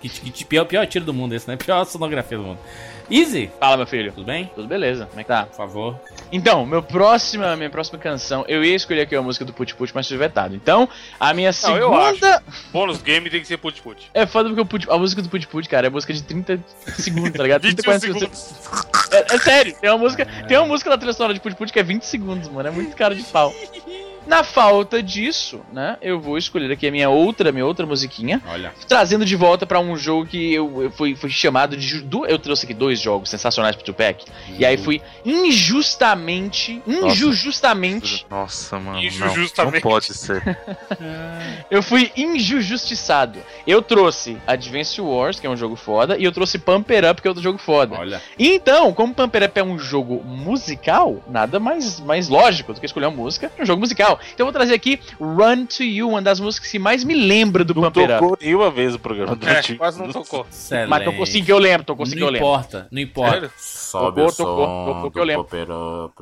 Que, que, que pior, pior tiro do mundo esse, né? Pior sonografia do mundo. Easy, Fala, meu filho. tudo bem? Tudo beleza? Como é que tá? Por favor. Então, meu próxima, minha próxima canção, eu ia escolher aqui a música do Put Put, mas fui vetado. Então, a minha Não, eu segunda. Bônus game tem que ser put-put. É foda porque o Put- a música do Put Put, cara, é música de 30 segundos, tá ligado? 30, 21 40 segundos. É, é sério, tem uma música, tem uma música da trilha sonora de Put Put que é 20 segundos, mano. É muito cara de pau. Na falta disso, né, eu vou escolher aqui a minha outra, minha outra musiquinha, Olha. trazendo de volta pra um jogo que eu, eu fui, fui chamado de. du- Eu trouxe aqui dois jogos sensacionais pro Tupac. E aí fui injustamente. Injustamente. Nossa, mano. Isso não, não pode ser. Eu fui injustiçado. Eu trouxe Advance Wars, que é um jogo foda, e eu trouxe Pumper Up, que é outro jogo foda. Olha. Então, como Pumper Up é um jogo musical, nada mais, mais lógico do que escolher uma música de um jogo musical. Então eu vou trazer aqui Run to You, uma das músicas que mais me lembra do Não Pumper Up. tocou nenhuma vez o programa do É, quase não tocou. Excelente. Mas tocou sim que eu lembro, tocou sim que eu Não lembro. importa, não importa. Sério? Sobe Tocou, o som tocou, tocou que eu lembro. Up.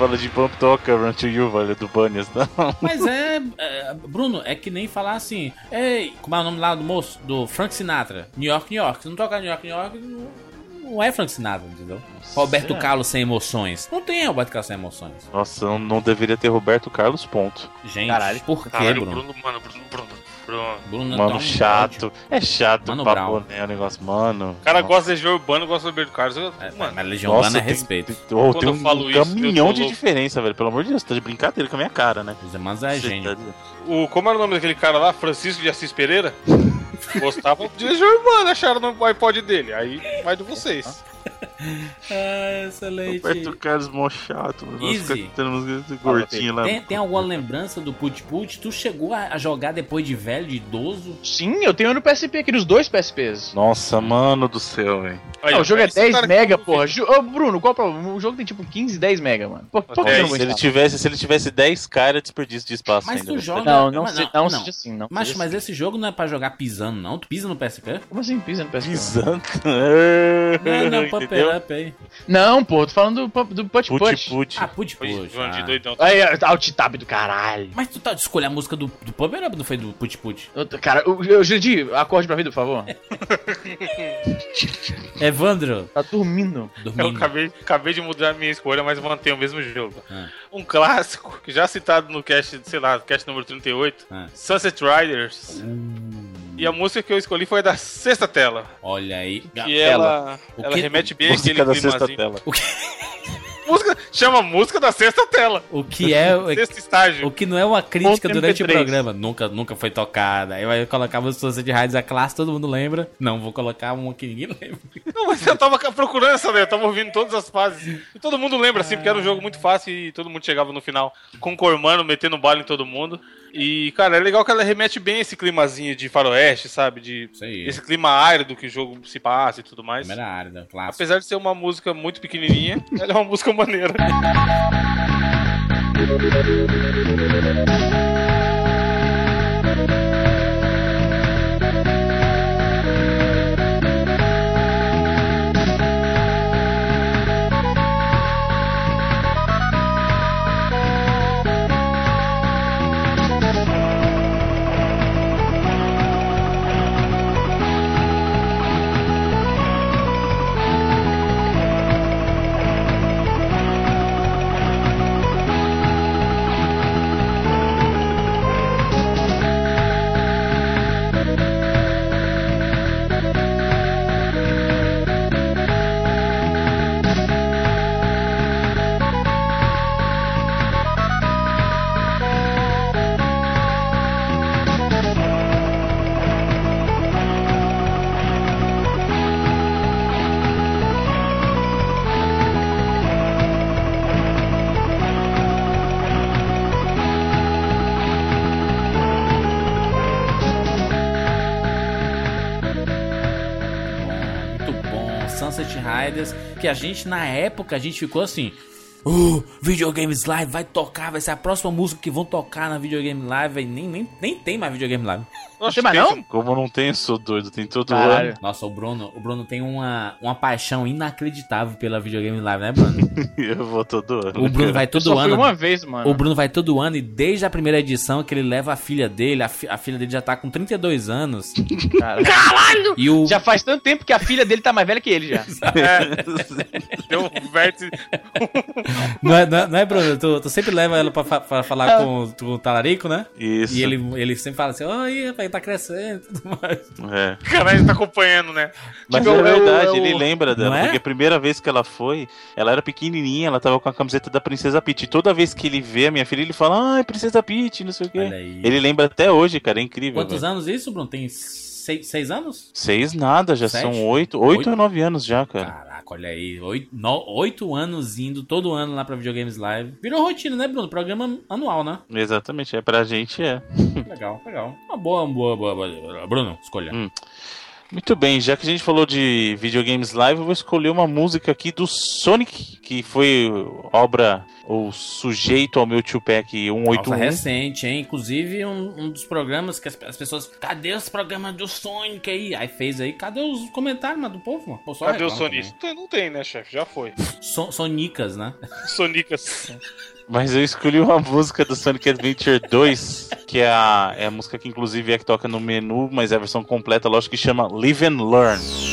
Fala de Pump toca Run to You, velho, do Bunnies, não. Mas é, é, Bruno, é que nem falar assim, ei, como é o nome lá do moço? Do Frank Sinatra. New York, New York. Se não tocar New York, New York, não, não é Frank Sinatra, entendeu? Roberto é. Carlos sem emoções. Não tem Roberto Carlos sem emoções. Nossa, não, não deveria ter Roberto Carlos, ponto. Gente, Caralho. por que, Bruno? Bruno, mano, Bruno, Bruno, Bruno. Bruno Mano, um chato. É chato Mano o Brown. papo, né? O negócio, mano. O cara Nossa. gosta de Legião Urbana, gosta do Roberto Carlos. Eu- É, mano, mas Legião Nossa, Urbana é tem- respeito. Tem, oh, Quando tem eu um falo isso, eu caminhão tô de louco. diferença, velho. Pelo amor de Deus, tá de brincadeira com a minha cara, né? Os irmãos é Você gênio. tá- o, como era o nome daquele cara lá? Francisco de Assis Pereira? Gostava de Legião Urbana, acharam no iPod dele. Aí vai de vocês. Ah, excelente. Roberto Carlos mó chato, mano. Nossa, Easy. fica tendo música gordinha lá. Tem, tem alguma lembrança do Put Put? Tu chegou a, jogar depois de velho, de idoso? Sim, eu tenho no PSP aqui, nos dois PSPs. Nossa, mano do céu, velho. Não, o jogo é esse 10 cara que mega, não porra. Ô, Bruno, qual o problema? O jogo tem tipo 15, 10 mega, mano. Por, por que É, não se ele tivesse, se ele tivesse 10 caras, desperdício de espaço Mas ainda. tu velho. joga. Não, não, mas se- não, seja assim, não. Mas, mas assim. esse jogo não é pra jogar pisando, não? Tu pisa no PSP? Como assim pisa no PSP? Pisando. Não, não? It Up aí. Não, pô, tô falando do, do Put Put, Put. put. Ah, Put Put. De ah. doidão. Aí, alt tab do caralho. Mas tu tá de escolher a música do, do Pump Up, não foi do Put Put? Eu Cara, o, o Jurandir, acorde pra vida, por favor. Evandro, Tá dormindo. Eu dormindo. acabei, acabei de mudar a minha escolha, mas mantenho o mesmo jogo. Ah. Um clássico, que já citado no cast, sei lá, cast número 38, Ah. Sunset Riders. E a música que eu escolhi foi a da sexta tela. Olha aí. Que ela, O ela que- remete bem àquele Música da sexta tela. Música, chama música da sexta tela. O que é. Sexto estágio. O que não é uma crítica Ponto durante o MP3. programa. Nunca, nunca foi tocada. Aí vai colocar a Sunset Riders, a classe, todo mundo lembra. Não, vou colocar uma que ninguém lembra. Não, mas eu tava procurando essa daí, eu tava ouvindo todas as fases. E todo mundo lembra, assim, porque era um jogo muito fácil e todo mundo chegava no final concormando, metendo bala em todo mundo. E, cara, é legal que ela remete bem esse climazinho de faroeste, sabe? De esse clima árido que o jogo se passa e tudo mais. Área da classe. Apesar de ser uma música muito pequenininha, ela é uma música maneira. Sunset Riders. Que a gente, na época, a gente ficou assim. Uh, Videogames Live vai tocar, vai ser a próxima música que vão tocar na Videogame Live. Nem, nem, nem tem mais Videogame Live. Não tem mais não? Como não tem, eu sou doido. Tem todo Caralho. ano. Nossa, o Bruno, o Bruno tem uma, uma paixão inacreditável pela Videogame Live, né, Bruno? Eu vou todo ano. O Bruno vai Eu todo só fui ano. uma vez, mano. O Bruno vai todo ano e desde a primeira edição que ele leva a filha dele, a, fi- a filha dele já tá com 32 anos. Cara. E o. Já faz tanto tempo que a filha dele tá mais velha que ele já. Deu um vértice. Não é, não é, não é, Bruno? Tu, tu sempre leva ela pra, fa- pra falar com, o- com o talarico, né? Isso. E ele, ele sempre fala assim: Oi, rapaz, tá crescendo e tudo mais. É. Caralho, tá acompanhando, né? Mas Tipo, é eu- verdade, eu- ele lembra dela. É? Porque a primeira vez que ela foi, ela era pequenininha, ela tava com a camiseta da Princesa Peach. E toda vez que ele vê a minha filha, ele fala, ai, Princesa Peach, não sei o quê. Ele lembra até hoje, cara, é incrível. Quantos velho. anos isso, Bruno? Tem seis, seis anos? Seis nada, já Sete? são oito, Oito? oito ou nove anos já, cara. Caraca, olha aí. Oito, no- oito anos indo todo ano lá pra Videogames Live. Virou rotina, né, Bruno? Programa anual, né? Exatamente, é pra gente, é. Legal, legal. Uma boa, boa, boa, boa. Bruno, escolha. Hum. Muito bem, já que a gente falou de videogames live, eu vou escolher uma música aqui do Sonic, que foi obra o sujeito ao meu two-pack 181. Nossa, recente, hein? Inclusive, um, um dos programas que as, as, pessoas. Cadê os programas do Sonic aí? Aí fez aí. Cadê os comentários, mano, do povo, mano? Pô, cadê o Sonic? Não tem, né, chefe? Já foi. So, sonicas, né? Sonicas. Mas eu escolhi uma música do Sonic Adventure 2, que é a, é a música que inclusive é que toca no menu, mas é a versão completa, lógico, que chama Live and Learn.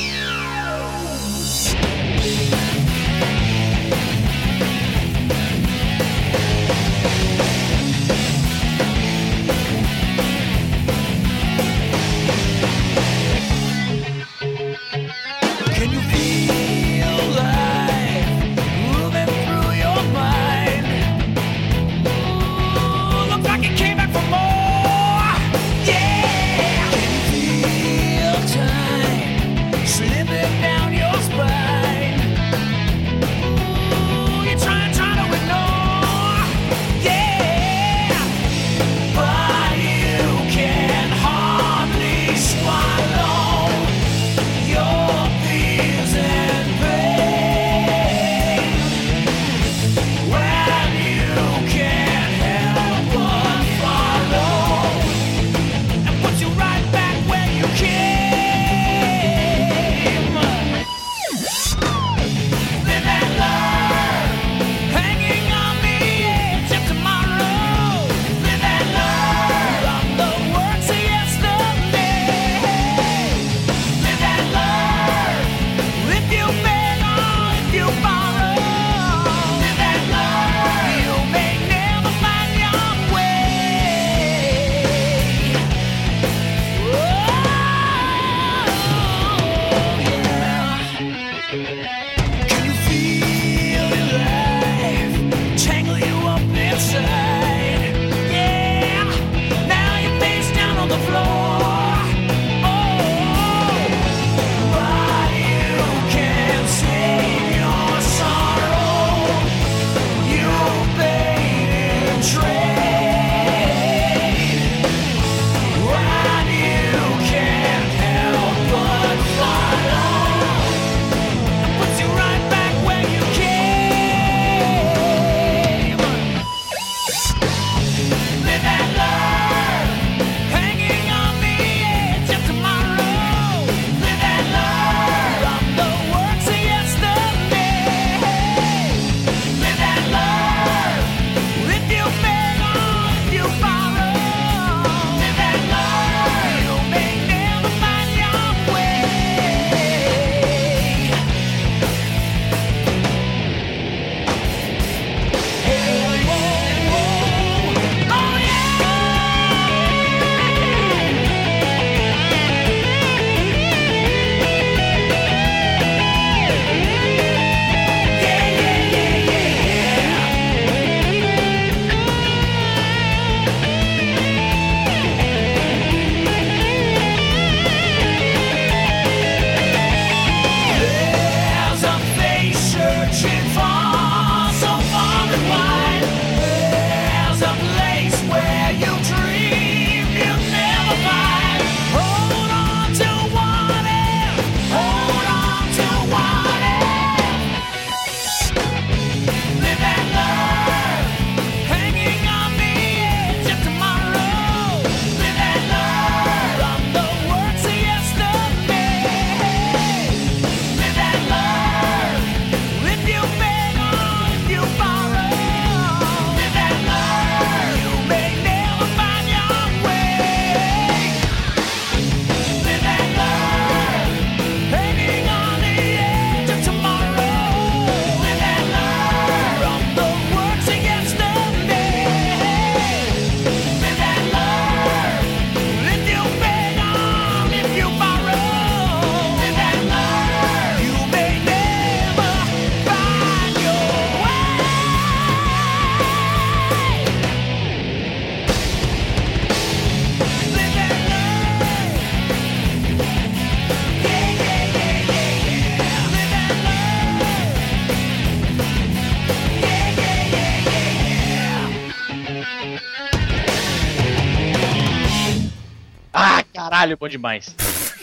Caralho, bom demais.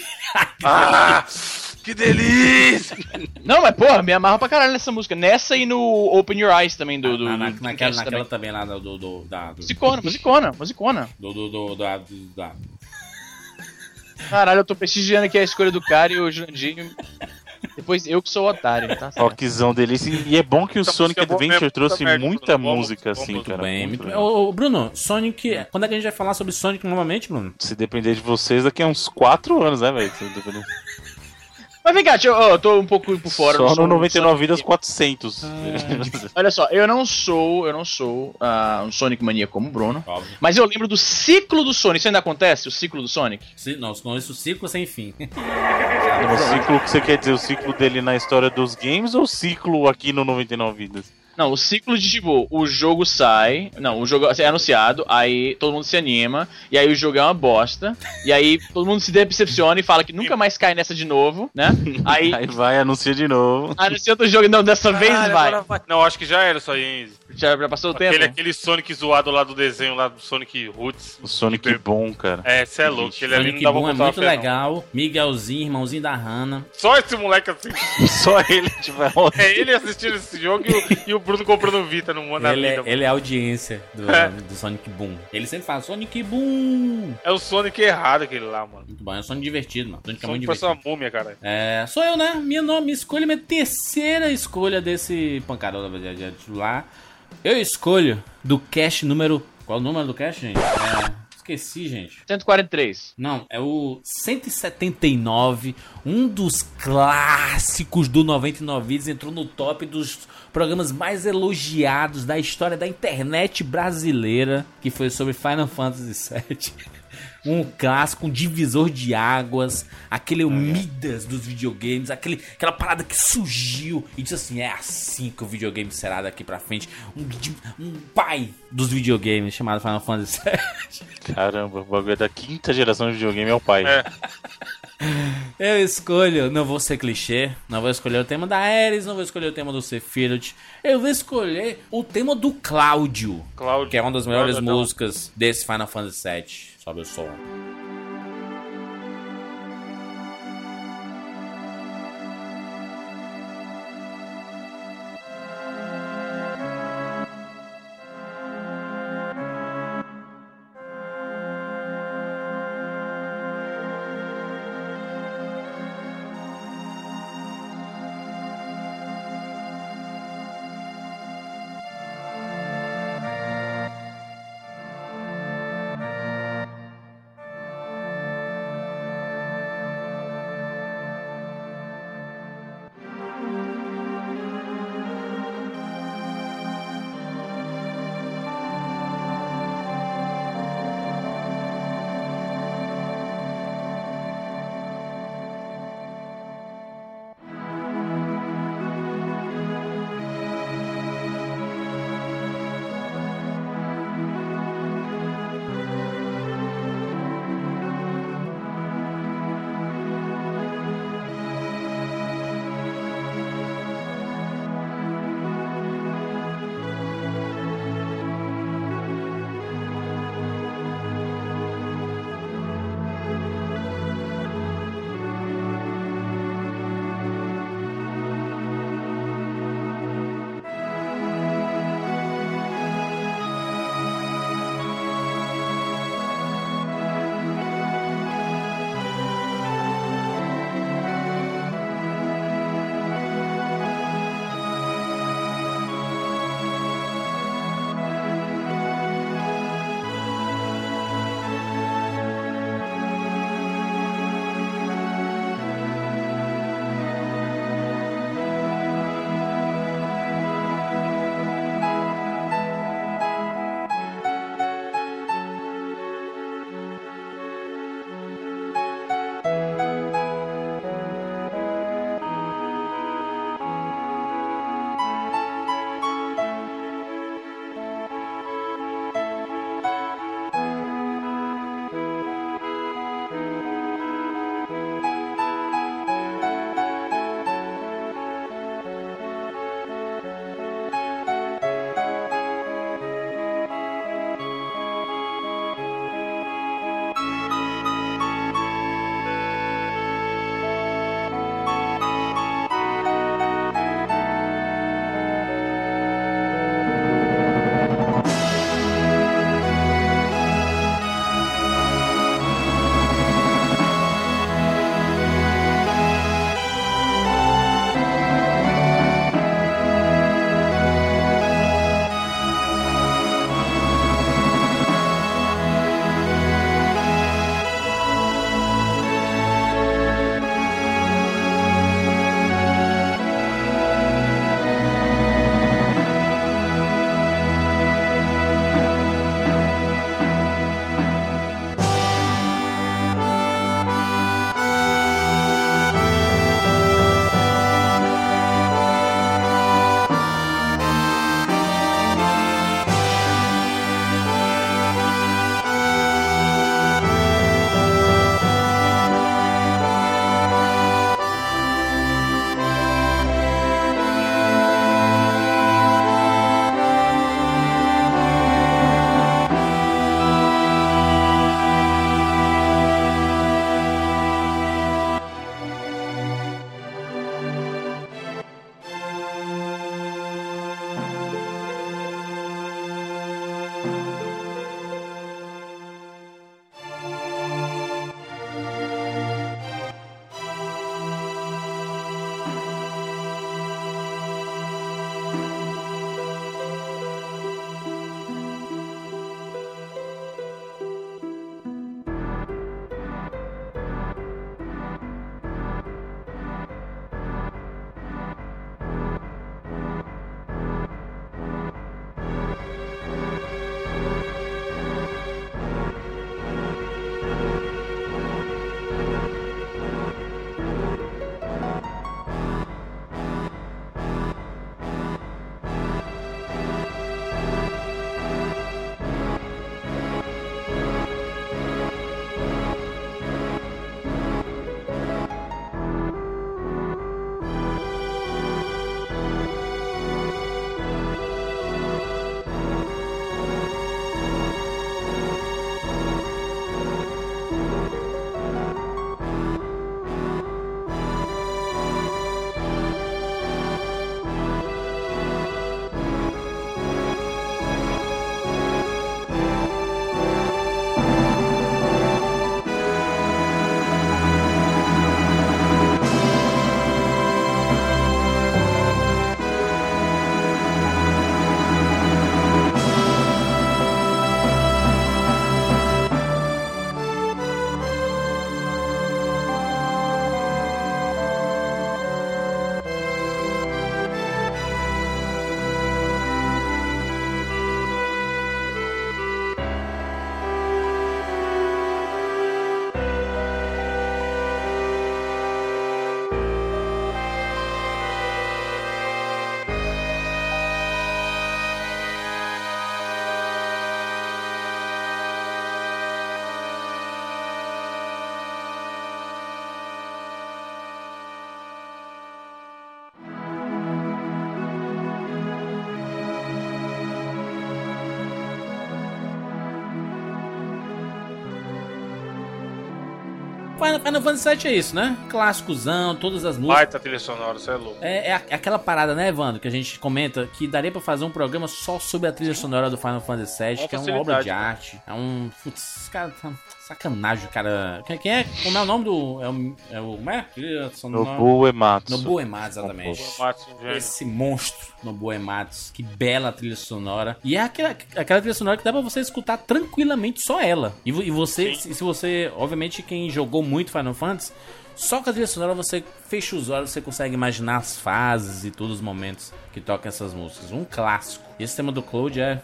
ah! Que delícia! Não, mas porra, me amarro pra caralho nessa música. Nessa e no Open Your Eyes também do. Ah, do, na, na, naquela, naquela, também. lá do. do, do da, do... Musicona, musicona, musicona. Do. do, do da. Caralho, eu tô prestigiando aqui a escolha do cara e o Jandinho. Depois eu que sou o otário, tá certo. Rockzão delícia. E é bom que o Essa Sonic é Adventure trouxe merda, muita Bruno. Música vamos- assim, muito cara. bem, muito bem. ô, Bruno, Sonic. Quando é que a gente vai falar sobre Sonic novamente, Bruno? Se depender de vocês, daqui a uns 4 anos, né, velho? Mas vem cá, eu, eu tô um pouco por fora. Só no um 99 Sonic- vidas 400. Olha só, eu não sou, eu não sou ah, um Sonic mania como o Bruno, Óbvio. mas eu lembro do ciclo do Sonic. Isso ainda acontece, o ciclo do Sonic? Se, não, isso ciclo sem fim. o ciclo que você quer dizer, o ciclo dele na história dos games ou o ciclo aqui no 99 vidas? Não, o ciclo de tipo, o jogo sai, não, o jogo é anunciado, aí todo mundo se anima, e aí o jogo é uma bosta, e aí todo mundo se decepciona e fala que nunca mais cai nessa de novo, né? Aí Aí vai, anuncia de novo. anuncia outro jogo, não, dessa vez Caralho, vai. agora Não, acho que já era isso aí, hein? Já, já passou o Aquele, tempo? aquele Sonic zoado lá do desenho, lá do Sonic Roots. O Sonic bom, cara. É, cê é louco. Aquele ali não Sonic dá pra Boom é muito fé, não. legal. Miguelzinho, irmãozinho da Hannah. Só esse moleque assim. Só ele tiver É ele assistindo esse jogo e o, e o Bruno comprando o Vita no na Ele vida. é, ele é a audiência do, É. do Sonic Boom. Ele sempre fala Sonic Boom. É o Sonic errado aquele lá, mano. Muito bom, é um Sonic divertido, mano. Sonic é muito Sonic parece divertido. uma múmia, cara. É, sou eu, né? Minha, nome, minha escolha, minha terceira escolha desse pancadão da de, de titular. Eu escolho do cast número. Qual o número do cast, gente? É, esqueci, gente. 143. Não, é o 179, um dos clássicos do 99 Vídeos, entrou no top dos programas mais elogiados da história da internet brasileira, que foi sobre Final Fantasy VII. Um clássico, um divisor de águas, aquele Midas dos videogames, aquele, aquela parada que surgiu e disse assim: é assim que o videogame será daqui pra frente. Um, um pai dos videogames chamado Final Fantasy VII. Caramba, o bagulho é da quinta geração de videogame é o pai. É. Eu escolho, não vou ser clichê, não vou escolher o tema da Ares, não vou escolher o tema do Sephiroth, eu vou escolher o tema do Cláudio, Cláudio. que é uma das melhores Cláudio, não. músicas desse Final Fantasy VII. Sobe o som. Final, Fantasy VII é isso, né? Clássicozão, todas as músicas. Baita trilha sonora, você é louco. É, é a- é aquela parada, né, Evandro, que a gente comenta que daria pra fazer um programa só sobre a trilha sonora do Final Fantasy VII, Com que é uma obra de cara. arte. É um. Putz, cara, tá sacanagem, cara. Quem, é? Como é o nome do. É o. É o como é? Trilha sonora- Nobu Ematsu. Nobuo Ematsu, exatamente. Esse monstro Nobuo Ematsu, que bela trilha sonora. E é aquela, aquela trilha sonora que dá pra você escutar tranquilamente só ela. E, e você, se, se você, obviamente, quem jogou muito Final Fantasy, só com a trilha sonora você fecha os olhos, você consegue imaginar as fases e todos os momentos que tocam essas músicas. Um clássico. E esse tema do Cloud é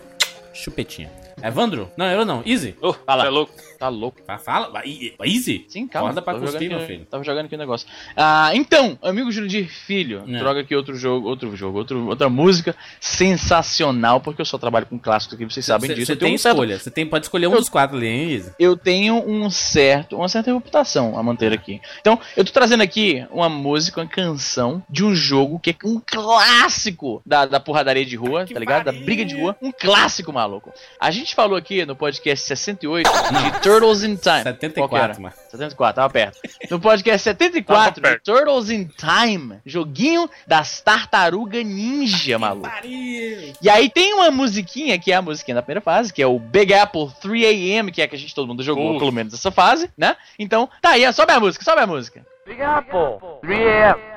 chupetinha. Evandro? Não, eu não. Easy? Fala. você é louco. Tá louco. Fa- Fala. vai, Easy? Sim, calma. Acorda pra cuspir, meu filho. Tava jogando aqui o negócio. Ah, então, amigo Jurandir Filho, É. droga aqui outro jogo, outro jogo, outro, outra música sensacional, porque eu só trabalho com clássicos aqui, vocês sabem Você disso. você tem um escolha. Você tem, pode escolher um Eu- dos quatro ali, hein, Easy? eu tenho um certo, uma certa reputação a manter aqui. Então, eu tô trazendo aqui uma música, uma canção de um jogo que é um clássico da, da porradaria de rua, tá ligado? Da briga de rua. Um clássico, maluco. A gente falou aqui no podcast 68 de Turtles in Time. Qual que era? 74, mano. 74, tava perto. No podcast 74 Tava de Turtles in Time, joguinho das tartaruga ninja, maluco. E aí tem uma musiquinha, que é a musiquinha da primeira fase, que é o Big Apple 3AM, que é a que a gente todo mundo jogou, Uf. pelo menos essa fase, né? Então, tá aí, sobe a música, sobe a música. Big Apple, 3AM.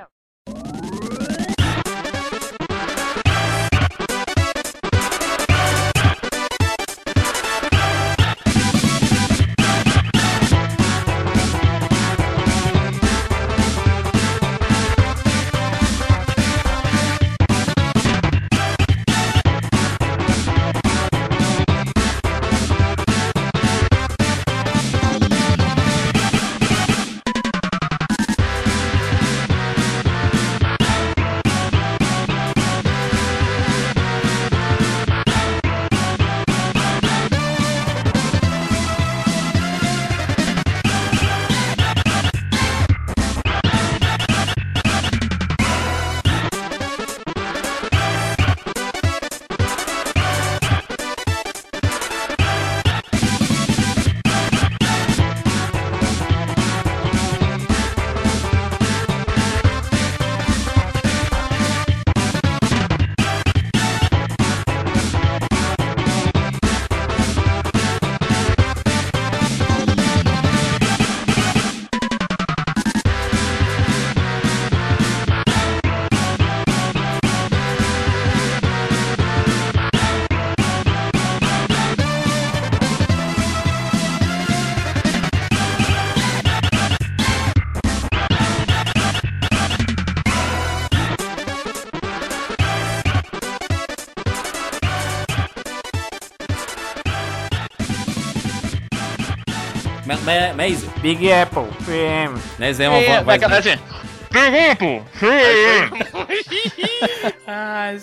Ma- ma- Maze, Big Apple, PM. Zé é uma É, voz. vai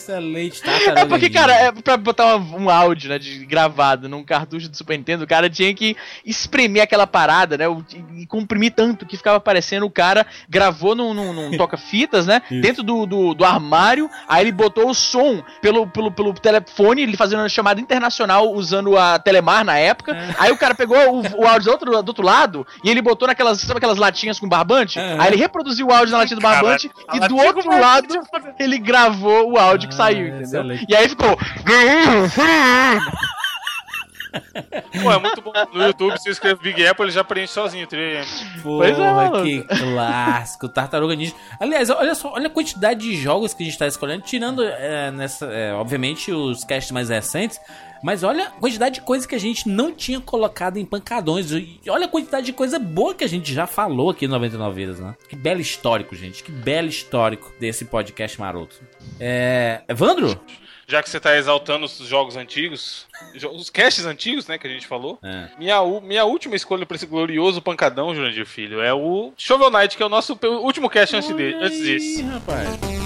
aquela assim. Ah, excelente, É porque, cara, é pra botar um, um áudio, né, de gravado num cartucho do Super Nintendo, o cara tinha que espremer aquela parada, né, e comprimir tanto que ficava parecendo o cara gravou num, num, num toca-fitas, né, Isso. dentro do, do, do armário, aí ele botou o som pelo, pelo, pelo telefone, ele fazendo uma chamada internacional usando a Telemar na época, É. aí o cara pegou o, o áudio do outro, do outro lado e ele botou naquelas, sabe aquelas latinhas com barbante? Aham. Aí ele reproduziu o áudio na latinha do barbante e do outro lado ele gravou o áudio que Ah, saiu, entendeu? excelente. E aí ficou. Pô, é muito bom. No YouTube, se escreve Big Apple, ele já preenche sozinho. 3M. Porra, é, que clássico, Tartaruga Ninja. Aliás, olha só, olha a quantidade de jogos que a gente tá escolhendo, tirando é, nessa, é, obviamente, os casts mais recentes. Mas olha a quantidade de coisa que a gente não tinha colocado em pancadões. E olha a quantidade de coisa boa que a gente já falou aqui no 99 Vidas, né? Que belo histórico, gente. Que belo histórico desse podcast maroto. É. Evandro? Já que você tá exaltando os jogos antigos, os casts antigos, né, que a gente falou. É. Minha, minha última escolha pra esse glorioso pancadão, Jurandir Filho, é o Shovel Knight, que é o nosso último cast antes, de, antes desse. Rapaz.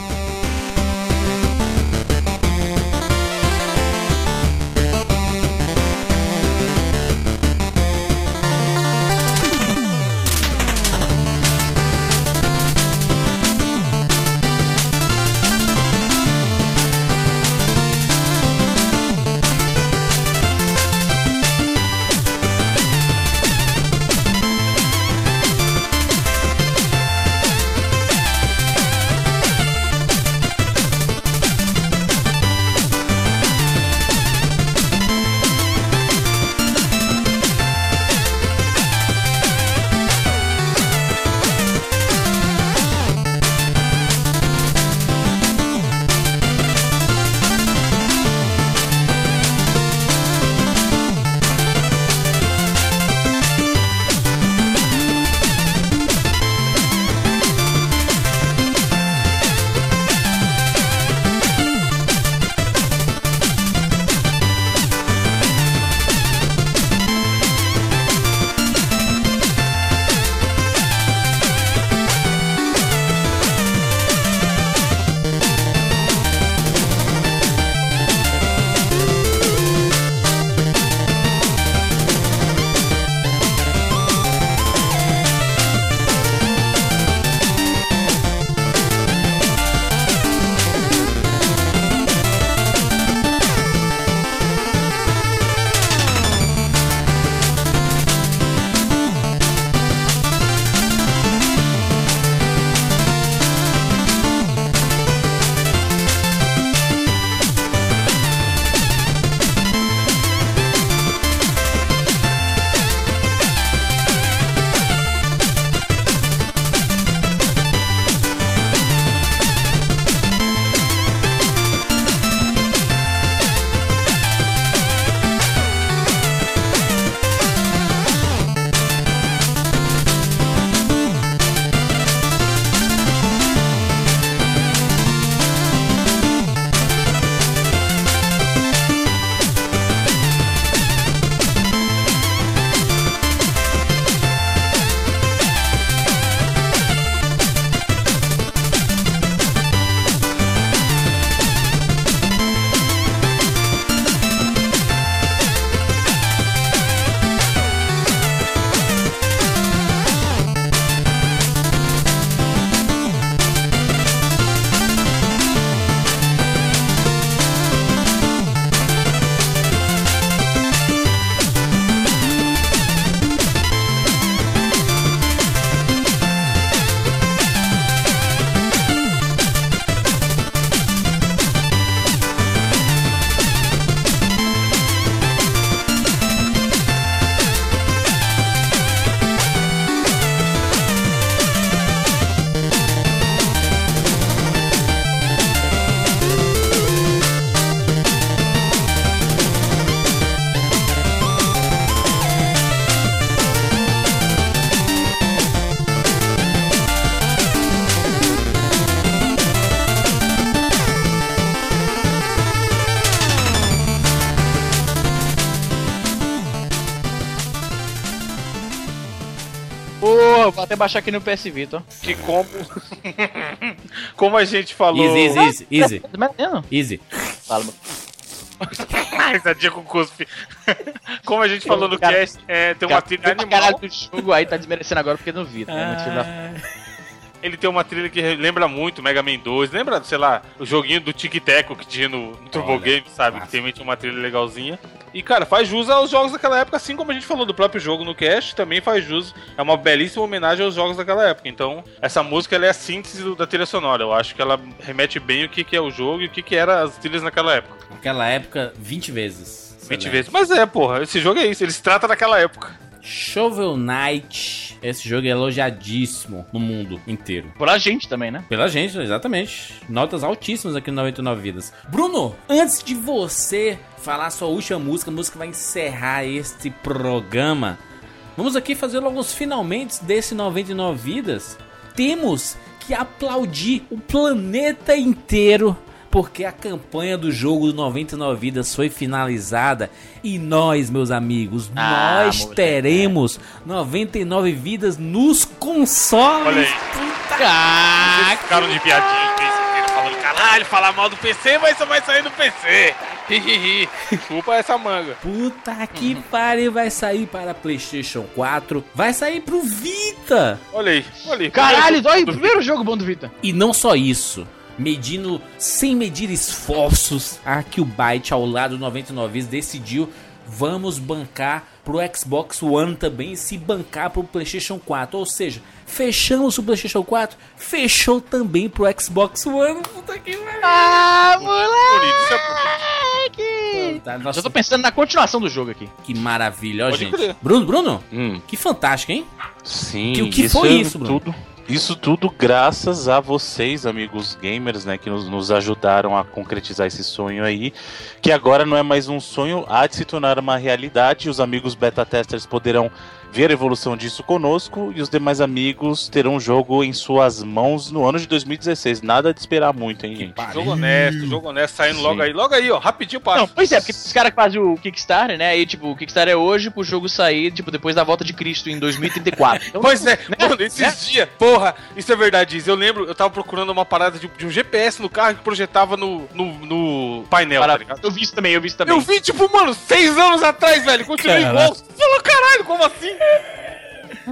Até baixar aqui no PS Vita. Que como. como a gente falou. Easy, easy, easy, easy, Tá easy. Fala, mano. Risadinha com cuspe. Como a gente falou no Cara, cast, é, tem uma trilha Pra caralho animal. do jogo, aí tá desmerecendo agora porque não vi. Tá? vendo? Ele tem uma trilha que lembra muito Mega Man 2. Lembra, sei lá, o joguinho do Tic Teco que tinha no, no Turbo Olha, Game, sabe? massa. Que também tinha uma trilha legalzinha. E, cara, faz jus aos jogos daquela época, assim como a gente falou do próprio jogo no cast, também faz jus. É uma belíssima homenagem aos jogos daquela época. Então, essa música é a síntese do- da trilha sonora. Eu acho que ela remete bem o que, que é o jogo e o que, que era as trilhas naquela época. Naquela época, 20 vezes. 20 Excelente. vezes. Mas é, porra, esse jogo é isso. Ele se trata daquela época. Shovel Knight. Esse jogo é elogiadíssimo no mundo inteiro. Por a gente também, né? Pela gente, exatamente. Notas altíssimas aqui no 99 Vidas. Bruno, antes de você falar sua última música, a música vai encerrar este programa, vamos aqui fazer logo os finalmente desse 99 Vidas. Temos que aplaudir o planeta inteiro. Porque a campanha do jogo do 99 Vidas foi finalizada e nós, meus amigos, Ah, nós moleque. teremos 99 vidas nos consoles. Olha aí. Ah, Vocês ficaram de piadinha o mês inteiro falando, caralho, falar mal do PC, mas só vai sair do PC. Desculpa essa manga. Puta que pariu, vai sair para PlayStation 4, vai sair pro Vita. Olha aí, olha aí. caralho, dói. Primeiro jogo bom do Vita. E não só isso, medindo sem medir esforços, a Byte ao lado do 99 vezes decidiu vamos bancar pro Xbox One também e se bancar pro PlayStation 4, ou seja, fechamos o PlayStation 4, fechou também pro Xbox One. Puta que. Ah, Bonito, isso é moleque! Tá, Já Nossa, tô pensando na continuação do jogo aqui. que maravilha, ó, Pode gente. crer. Bruno, Bruno, Hum, que fantástico, hein? sim. Que- o que foi isso, Bruno? tudo? Isso tudo graças a vocês, amigos gamers, né, que nos, nos ajudaram a concretizar esse sonho aí, que agora não é mais um sonho, há de se tornar uma realidade. Os amigos beta testers poderão ver a evolução disso conosco e os demais amigos terão o jogo em suas mãos no ano de 2016. Nada de esperar muito, hein, gente? Jogo honesto, jogo honesto, saindo Sim. logo aí. Logo aí, ó, rapidinho Não, passa. pois é, porque os caras que fazem o Kickstarter, né? Aí, tipo, o Kickstarter é hoje pro jogo sair, tipo, depois da volta de Cristo em 2034. Então, Pois é, né? mano, esses dias, porra, isso é verdade. Eu lembro, eu tava procurando uma parada de, de um GPS no carro que projetava no, no, no painel, tá para- ligado? eu vi isso também, eu vi isso também. Eu vi, tipo, mano, seis anos atrás, velho, continuei Caraca. igual. Você falou, caralho, como assim?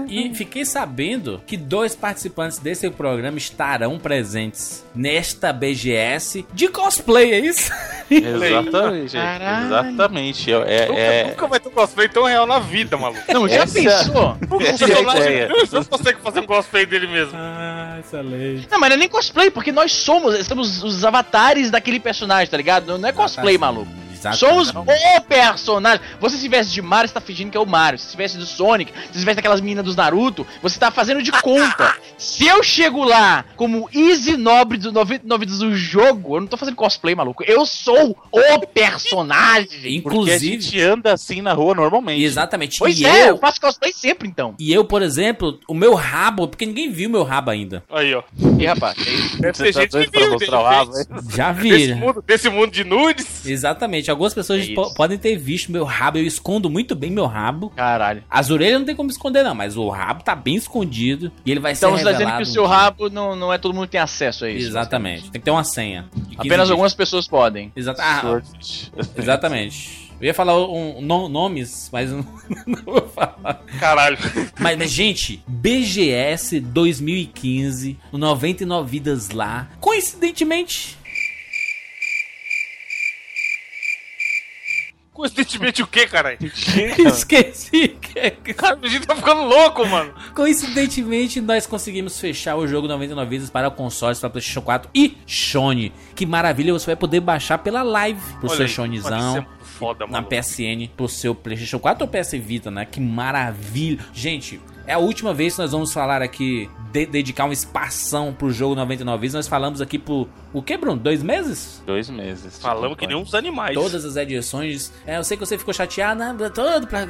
E fiquei sabendo que dois participantes desse programa estarão presentes nesta BGS de cosplay, é isso? Exatamente, Caralho. exatamente. É, Nunca, é, nunca vai ter um cosplay tão real na vida, maluco. Não, já Essa- pensou? O essa é a personagem não consegue fazer um cosplay dele mesmo. Ah, excelente. Não, mas não é nem cosplay, porque nós somos, somos os avatares daquele personagem, tá ligado? Não, não é cosplay, maluco. Somos o personagem. Você se veste de Mario, você tá fingindo que é o Mario. Se veste do Sonic, se veste daquelas meninas dos Naruto, você tá fazendo de conta. se eu chego lá como Easy Nobre do 99 do jogo, eu não tô fazendo cosplay, maluco. Eu sou o personagem. porque a Inclusive, gente anda assim na rua normalmente. exatamente. Pois e é, eu eu, faço cosplay sempre então. e eu, por exemplo, o meu rabo, porque ninguém viu meu rabo ainda. Aí, ó. E rapaz? Deve Você ter tá gente que pra viu, mostrar o rabo? Já Desse viram. mundo, desse mundo de nudes. Exatamente. Algumas pessoas É po- podem ter visto meu rabo. Eu escondo muito bem meu rabo. Caralho. As orelhas não tem como esconder, não, mas o rabo tá bem escondido. E ele vai Então ser você tá dizendo que o seu um rabo não, não é todo mundo que tem acesso a isso. Exatamente. Tem que ter uma senha. de 15 Apenas dias. algumas pessoas podem. Exata- ah, exatamente. Eu ia falar um, no- nomes, mas não, não vou falar. Caralho. Mas, mas, gente, BGS 2015, no 99 Vidas lá. Coincidentemente, Coincidentemente o quê, caralho? esqueci. que- Cara, a gente tá ficando louco, mano. Coincidentemente, nós conseguimos fechar o jogo 99 Vidas para consoles, para PlayStation 4 e Sony. Que maravilha, você vai poder baixar pela live pro Olha seu aí, isso é foda, na mano. PSN pro seu PlayStation 4 ou PS Vita, né? Que maravilha. Gente, é a última vez que nós vamos falar aqui de- dedicar uma espação pro jogo 99 vidas, nós falamos aqui por o que, Bruno? Dois meses? Dois meses. de Falamos que nem uns animais. Todas as edições. É, eu sei que você ficou chateado, né? Todo pra...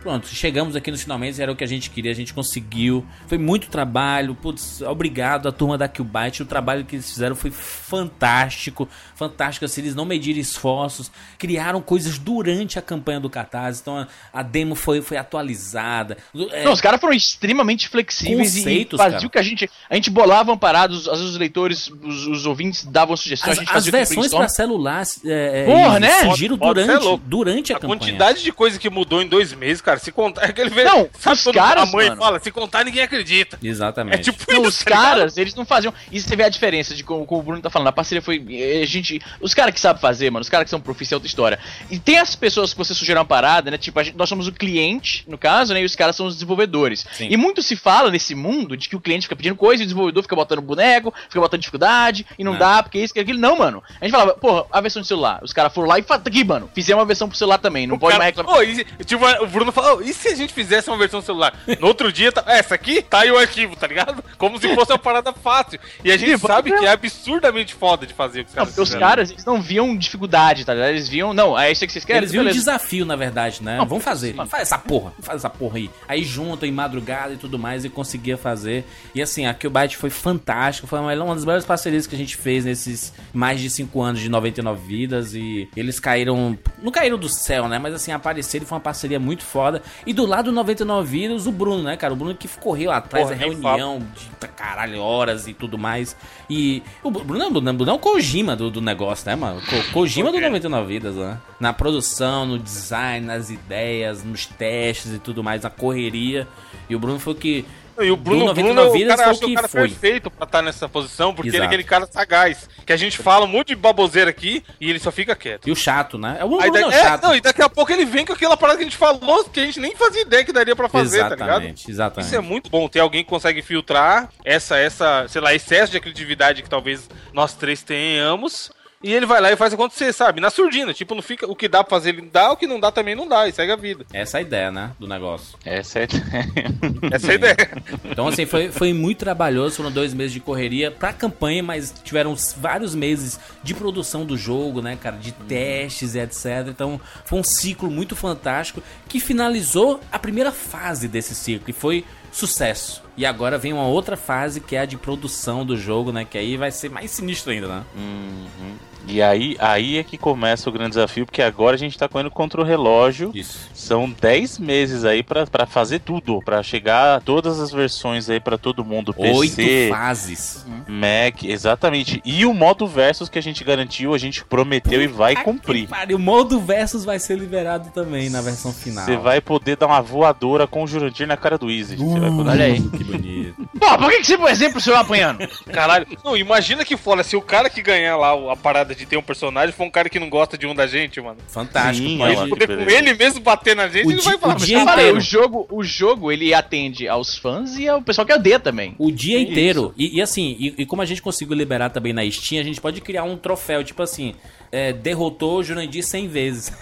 Pronto, chegamos aqui nos finalmente, era o que a gente queria, a gente conseguiu. Foi muito trabalho. Putz, obrigado à turma da Qbyte. O trabalho que eles fizeram foi fantástico. Fantástico. Assim, eles não mediram esforços, criaram coisas durante a campanha do Catarse. Então a, a demo foi, foi atualizada. É, Não, os caras foram extremamente flexíveis Conceitos, e faziam o que a gente. A gente bolava parados, às vezes os leitores, os, os ouvintes davam sugestões, as, a gente as fazia o que versões para celular é, é, Porra, né? surgiram Pode- pode ser durante, louco. durante a, A campanha. quantidade de coisa que mudou em dois meses, cara, se contar. Aquele. Não, sabe os caras, a mãe mano. fala, se contar, ninguém acredita. Exatamente. É tipo Não, isso, os tá caras, eles não faziam. E você vê a diferença de como, como o Bruno tá falando. A parceria foi. eh, A gente. Os caras que sabem fazer, mano. Os caras que são profissionais é outra história. E tem as pessoas que você sugeriu uma parada, né? Tipo, a gente- nós somos o cliente, no caso, né? E os caras são os desenvolvedores. Sim. E muito se fala nesse mundo de que o cliente fica pedindo coisa e o desenvolvedor fica botando boneco, fica botando dificuldade e não É. dá, porque isso, que aquilo. Não, mano. A gente falava, porra, a versão de celular. Os caras foram lá e falaram, aqui, mano, fizemos uma versão pro celular também. Não O pode cara- mais reclamar. E, tipo, o Bruno falou, "Ô, e se a gente fizesse uma versão celular? No outro dia, tá, essa aqui tá aí o arquivo, tá ligado? Como se fosse uma parada fácil. E a gente Tipo, sabe que é absurdamente foda de fazer o que os Não, caras porque os caras, eles não viam dificuldade, tá ligado? Eles viam, não, é isso que vocês querem, Eles viram um beleza. desafio, na verdade, né? Não, Vamos fazer. sim. Faz essa porra. Faz essa porra aí. Aí juntam em madrugada e tudo mais e conseguia fazer. E assim, a Qbyte foi fantástica. Foi uma, das melhores parcerias que a gente fez nesses mais de 5 anos de 99 vidas. E eles caíram. Não caíram do céu, né? Mas assim, apareceram e foi uma parceria muito foda. E do lado do 99 vidas, o Bruno, né, cara? O Bruno que correu atrás Porra, da reunião de caralho, horas e tudo mais. E o Bruno, o Bruno é o Kojima do, do negócio, né, mano? Ko- Kojima do Ok. 99 vidas, né? Na produção, no design, nas ideias, nos testes e tudo mais, na correria. E o Bruno foi que. E o Bruno, do Bruno 99 o vidas cara foi o que o que cara foi. perfeito pra estar nessa posição, porque ele é Exato. aquele cara sagaz. Que a gente fala um monte de baboseira aqui e ele só fica quieto. E o chato, né? É o Aí Bruno da- é é, chato. não, e daqui a pouco ele vem com aquela parada que a gente falou, que a gente nem fazia ideia que daria pra fazer, tá ligado? exatamente, exatamente. Isso é muito bom, ter alguém que consegue filtrar essa, essa, sei lá, excesso de criatividade que talvez nós três tenhamos. E ele vai lá e faz acontecer, sabe? Na surdina. Tipo, não fica. O que dá pra fazer, ele dá, o que não dá também não dá. E segue a vida. Essa é a ideia, né? Do negócio. Essa é a ideia. Essa é a ideia. Então, assim, foi, foi muito trabalhoso. Foram dois meses de correria pra campanha, mas tiveram vários meses de produção do jogo, né, cara? De testes e etc. Então, foi um ciclo muito fantástico que finalizou a primeira fase desse ciclo, e foi sucesso. E agora vem uma outra fase que é a de produção do jogo, né? Que aí vai ser mais sinistro ainda, né? Uhum. E aí, aí é que começa o grande desafio, porque agora a gente tá correndo contra o relógio. Isso. São 10 meses aí pra, pra fazer tudo, pra chegar todas as versões aí pra todo mundo. Oito PC, fases. Mac, exatamente. E o modo versus que a gente garantiu, a gente prometeu e vai cumprir. Pare, o modo versus vai ser liberado também na versão final. Você vai poder dar uma voadora com o Jurandir na cara do Easy. Você vai poder... Olha aí. Que bonito. Pô, por que, que você, por exemplo, o senhor apanhando? Caralho. Não, imagina que foda se o cara que ganhar lá a parada de ter um personagem for um cara que não gosta de um da gente, mano. Fantástico. Sim, ela- Poder com beleza. ele mesmo bater na gente, O ele di- vai falar. o "Mas dia Eu caralho, falei, inteiro. o jogo, o jogo ele atende aos fãs e ao pessoal que odeia também. O dia Isso. inteiro. E, e assim, e, e como a gente conseguiu liberar também na Steam, a gente pode criar um troféu, tipo assim, é, derrotou o Jurandir 100 vezes.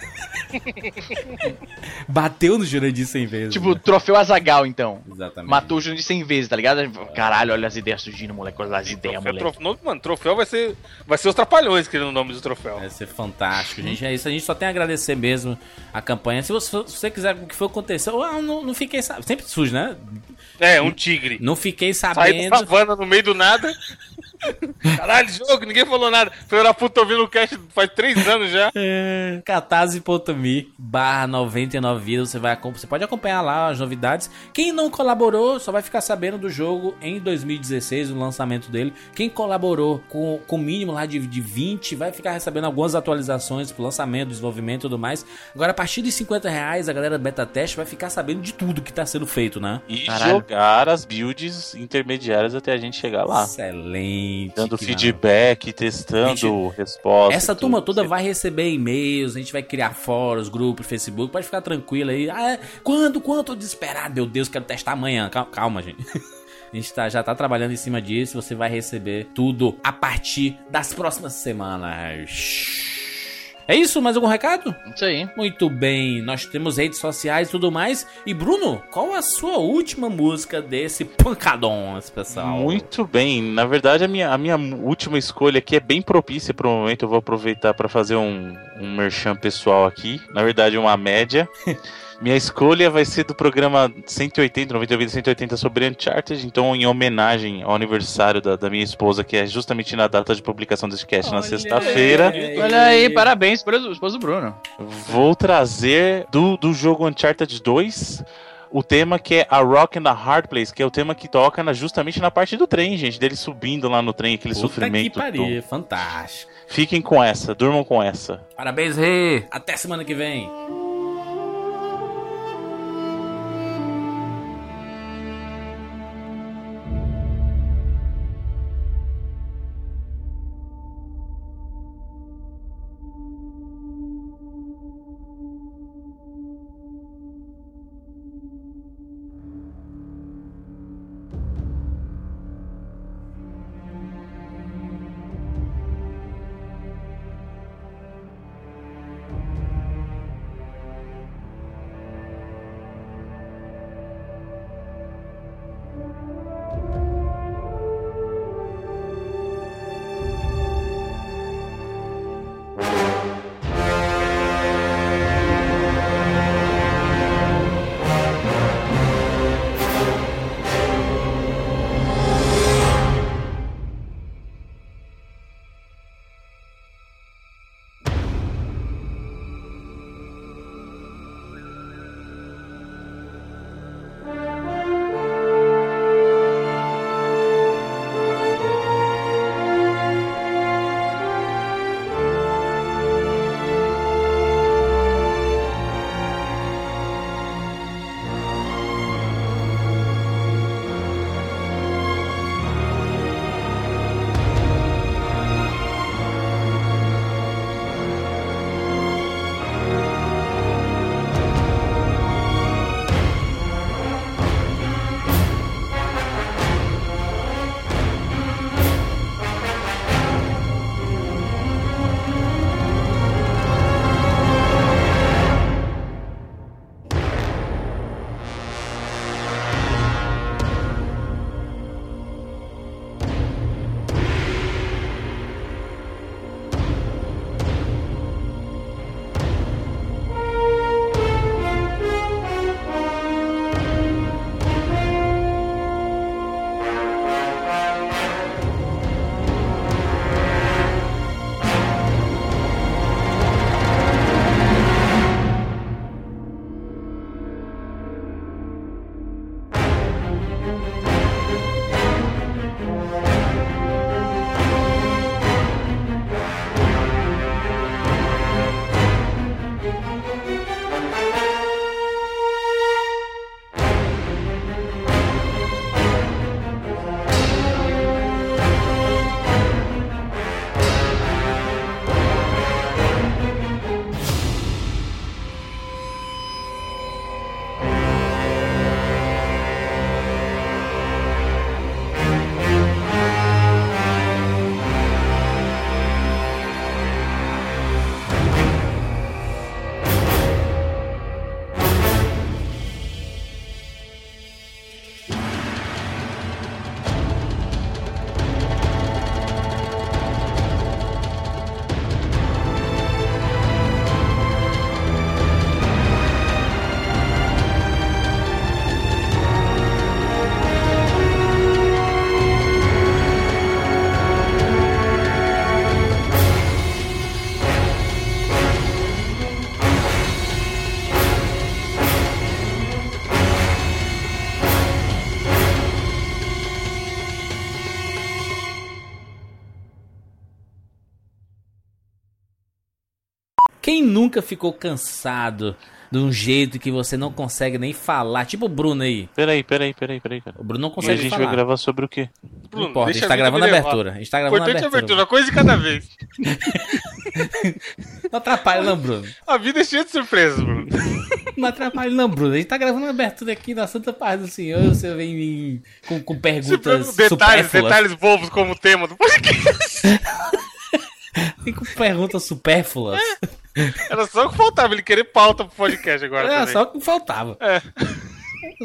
Bateu no Jurandir 100 vezes. Tipo, né? troféu Azagal, então. Exatamente. Matou o Jurandir 100 vezes, tá ligado? Caralho, olha as ideias surgindo, moleque. Olha as ideias, Troféu, moleque. trof- mano, troféu vai ser, vai ser os trapalhões querendo o nome do troféu. Vai ser fantástico, gente. É isso. A gente só tem a agradecer mesmo a campanha. Se você, se você quiser o que foi aconteceu, ah, não, não fiquei sabendo. Sempre surge, né? É, um tigre. Não fiquei sabendo. da savana no meio do nada. Caralho, jogo, ninguém falou nada. Filho da puta ouvindo o cast faz três anos já. É, catarse.me barra 99 vidas, você vai você pode acompanhar lá as novidades. Quem não colaborou só vai ficar sabendo do jogo em 2016, o lançamento dele. Quem colaborou com com o mínimo lá de, de 20 vai ficar recebendo algumas atualizações pro lançamento, desenvolvimento e tudo mais. Agora, a partir de 50 reais, a galera do beta teste vai ficar sabendo de tudo que tá sendo feito, né? E Caralho. jogar as builds intermediárias até a gente chegar lá. Excelente. Dando feedback, testando Gente, respostas. Essa tudo. turma toda vai receber e-mails, a gente vai criar fóruns, grupos, Facebook, pode ficar tranquilo aí. Ah, é? quando? Tô desesperado, meu Deus, quero testar amanhã. Cal- Calma, gente. A gente tá- já tá trabalhando em cima disso, você vai receber tudo a partir das próximas semanas. É isso? Mais algum recado? Isso aí. Muito bem, nós temos redes sociais e tudo mais. E Bruno, qual a sua última música desse pancadão especial? Muito bem. Na verdade, a minha, a minha última escolha aqui é bem propícia para o momento. Eu vou aproveitar para fazer um, um merchan pessoal aqui. Na verdade, uma média. Minha escolha vai ser do programa 180, 90 Vida 180 sobre Uncharted. Então, em homenagem ao aniversário da, da minha esposa, que é justamente na data de publicação desse cast, na Olha sexta-feira. aí. Olha aí, parabéns para o esposo Bruno. Vou trazer do, do jogo Uncharted 2 o tema que é A Rock and a Hard Place, que é o tema que toca na- justamente na parte do trem, gente, dele subindo lá no trem, aquele Puta sofrimento. que pariu, fantástico. Fiquem com essa, durmam com essa. Parabéns, Rê. Até semana que vem. Nunca ficou cansado de um jeito que você não consegue nem falar? Tipo o Bruno aí. Peraí, peraí, peraí, peraí, cara. O Bruno não E a consegue gente falar. vai gravar sobre o quê? Não Bruno, importa, a deixa gente tá gravando a abertura. A gente tá gravando a Importante é a abertura. abertura, uma coisa de cada vez. Não atrapalha não, Bruno. A vida é cheia de surpresas, Bruno. Não atrapalha não, Bruno. A gente tá gravando a abertura aqui na Santa Paz do Senhor. Você vem me- com, com perguntas detalhes, supérfluas. detalhes bobos como tema do podcast. Com perguntas supérfluas. Era só o que faltava, ele querer pauta pro podcast agora Era também. só o que faltava. É.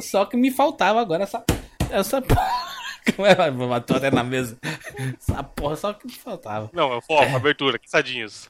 Só que me faltava agora essa. Essa Como é? Matou até na mesa. Essa porra só que me faltava. Não, é foco, abertura, cansadinhos.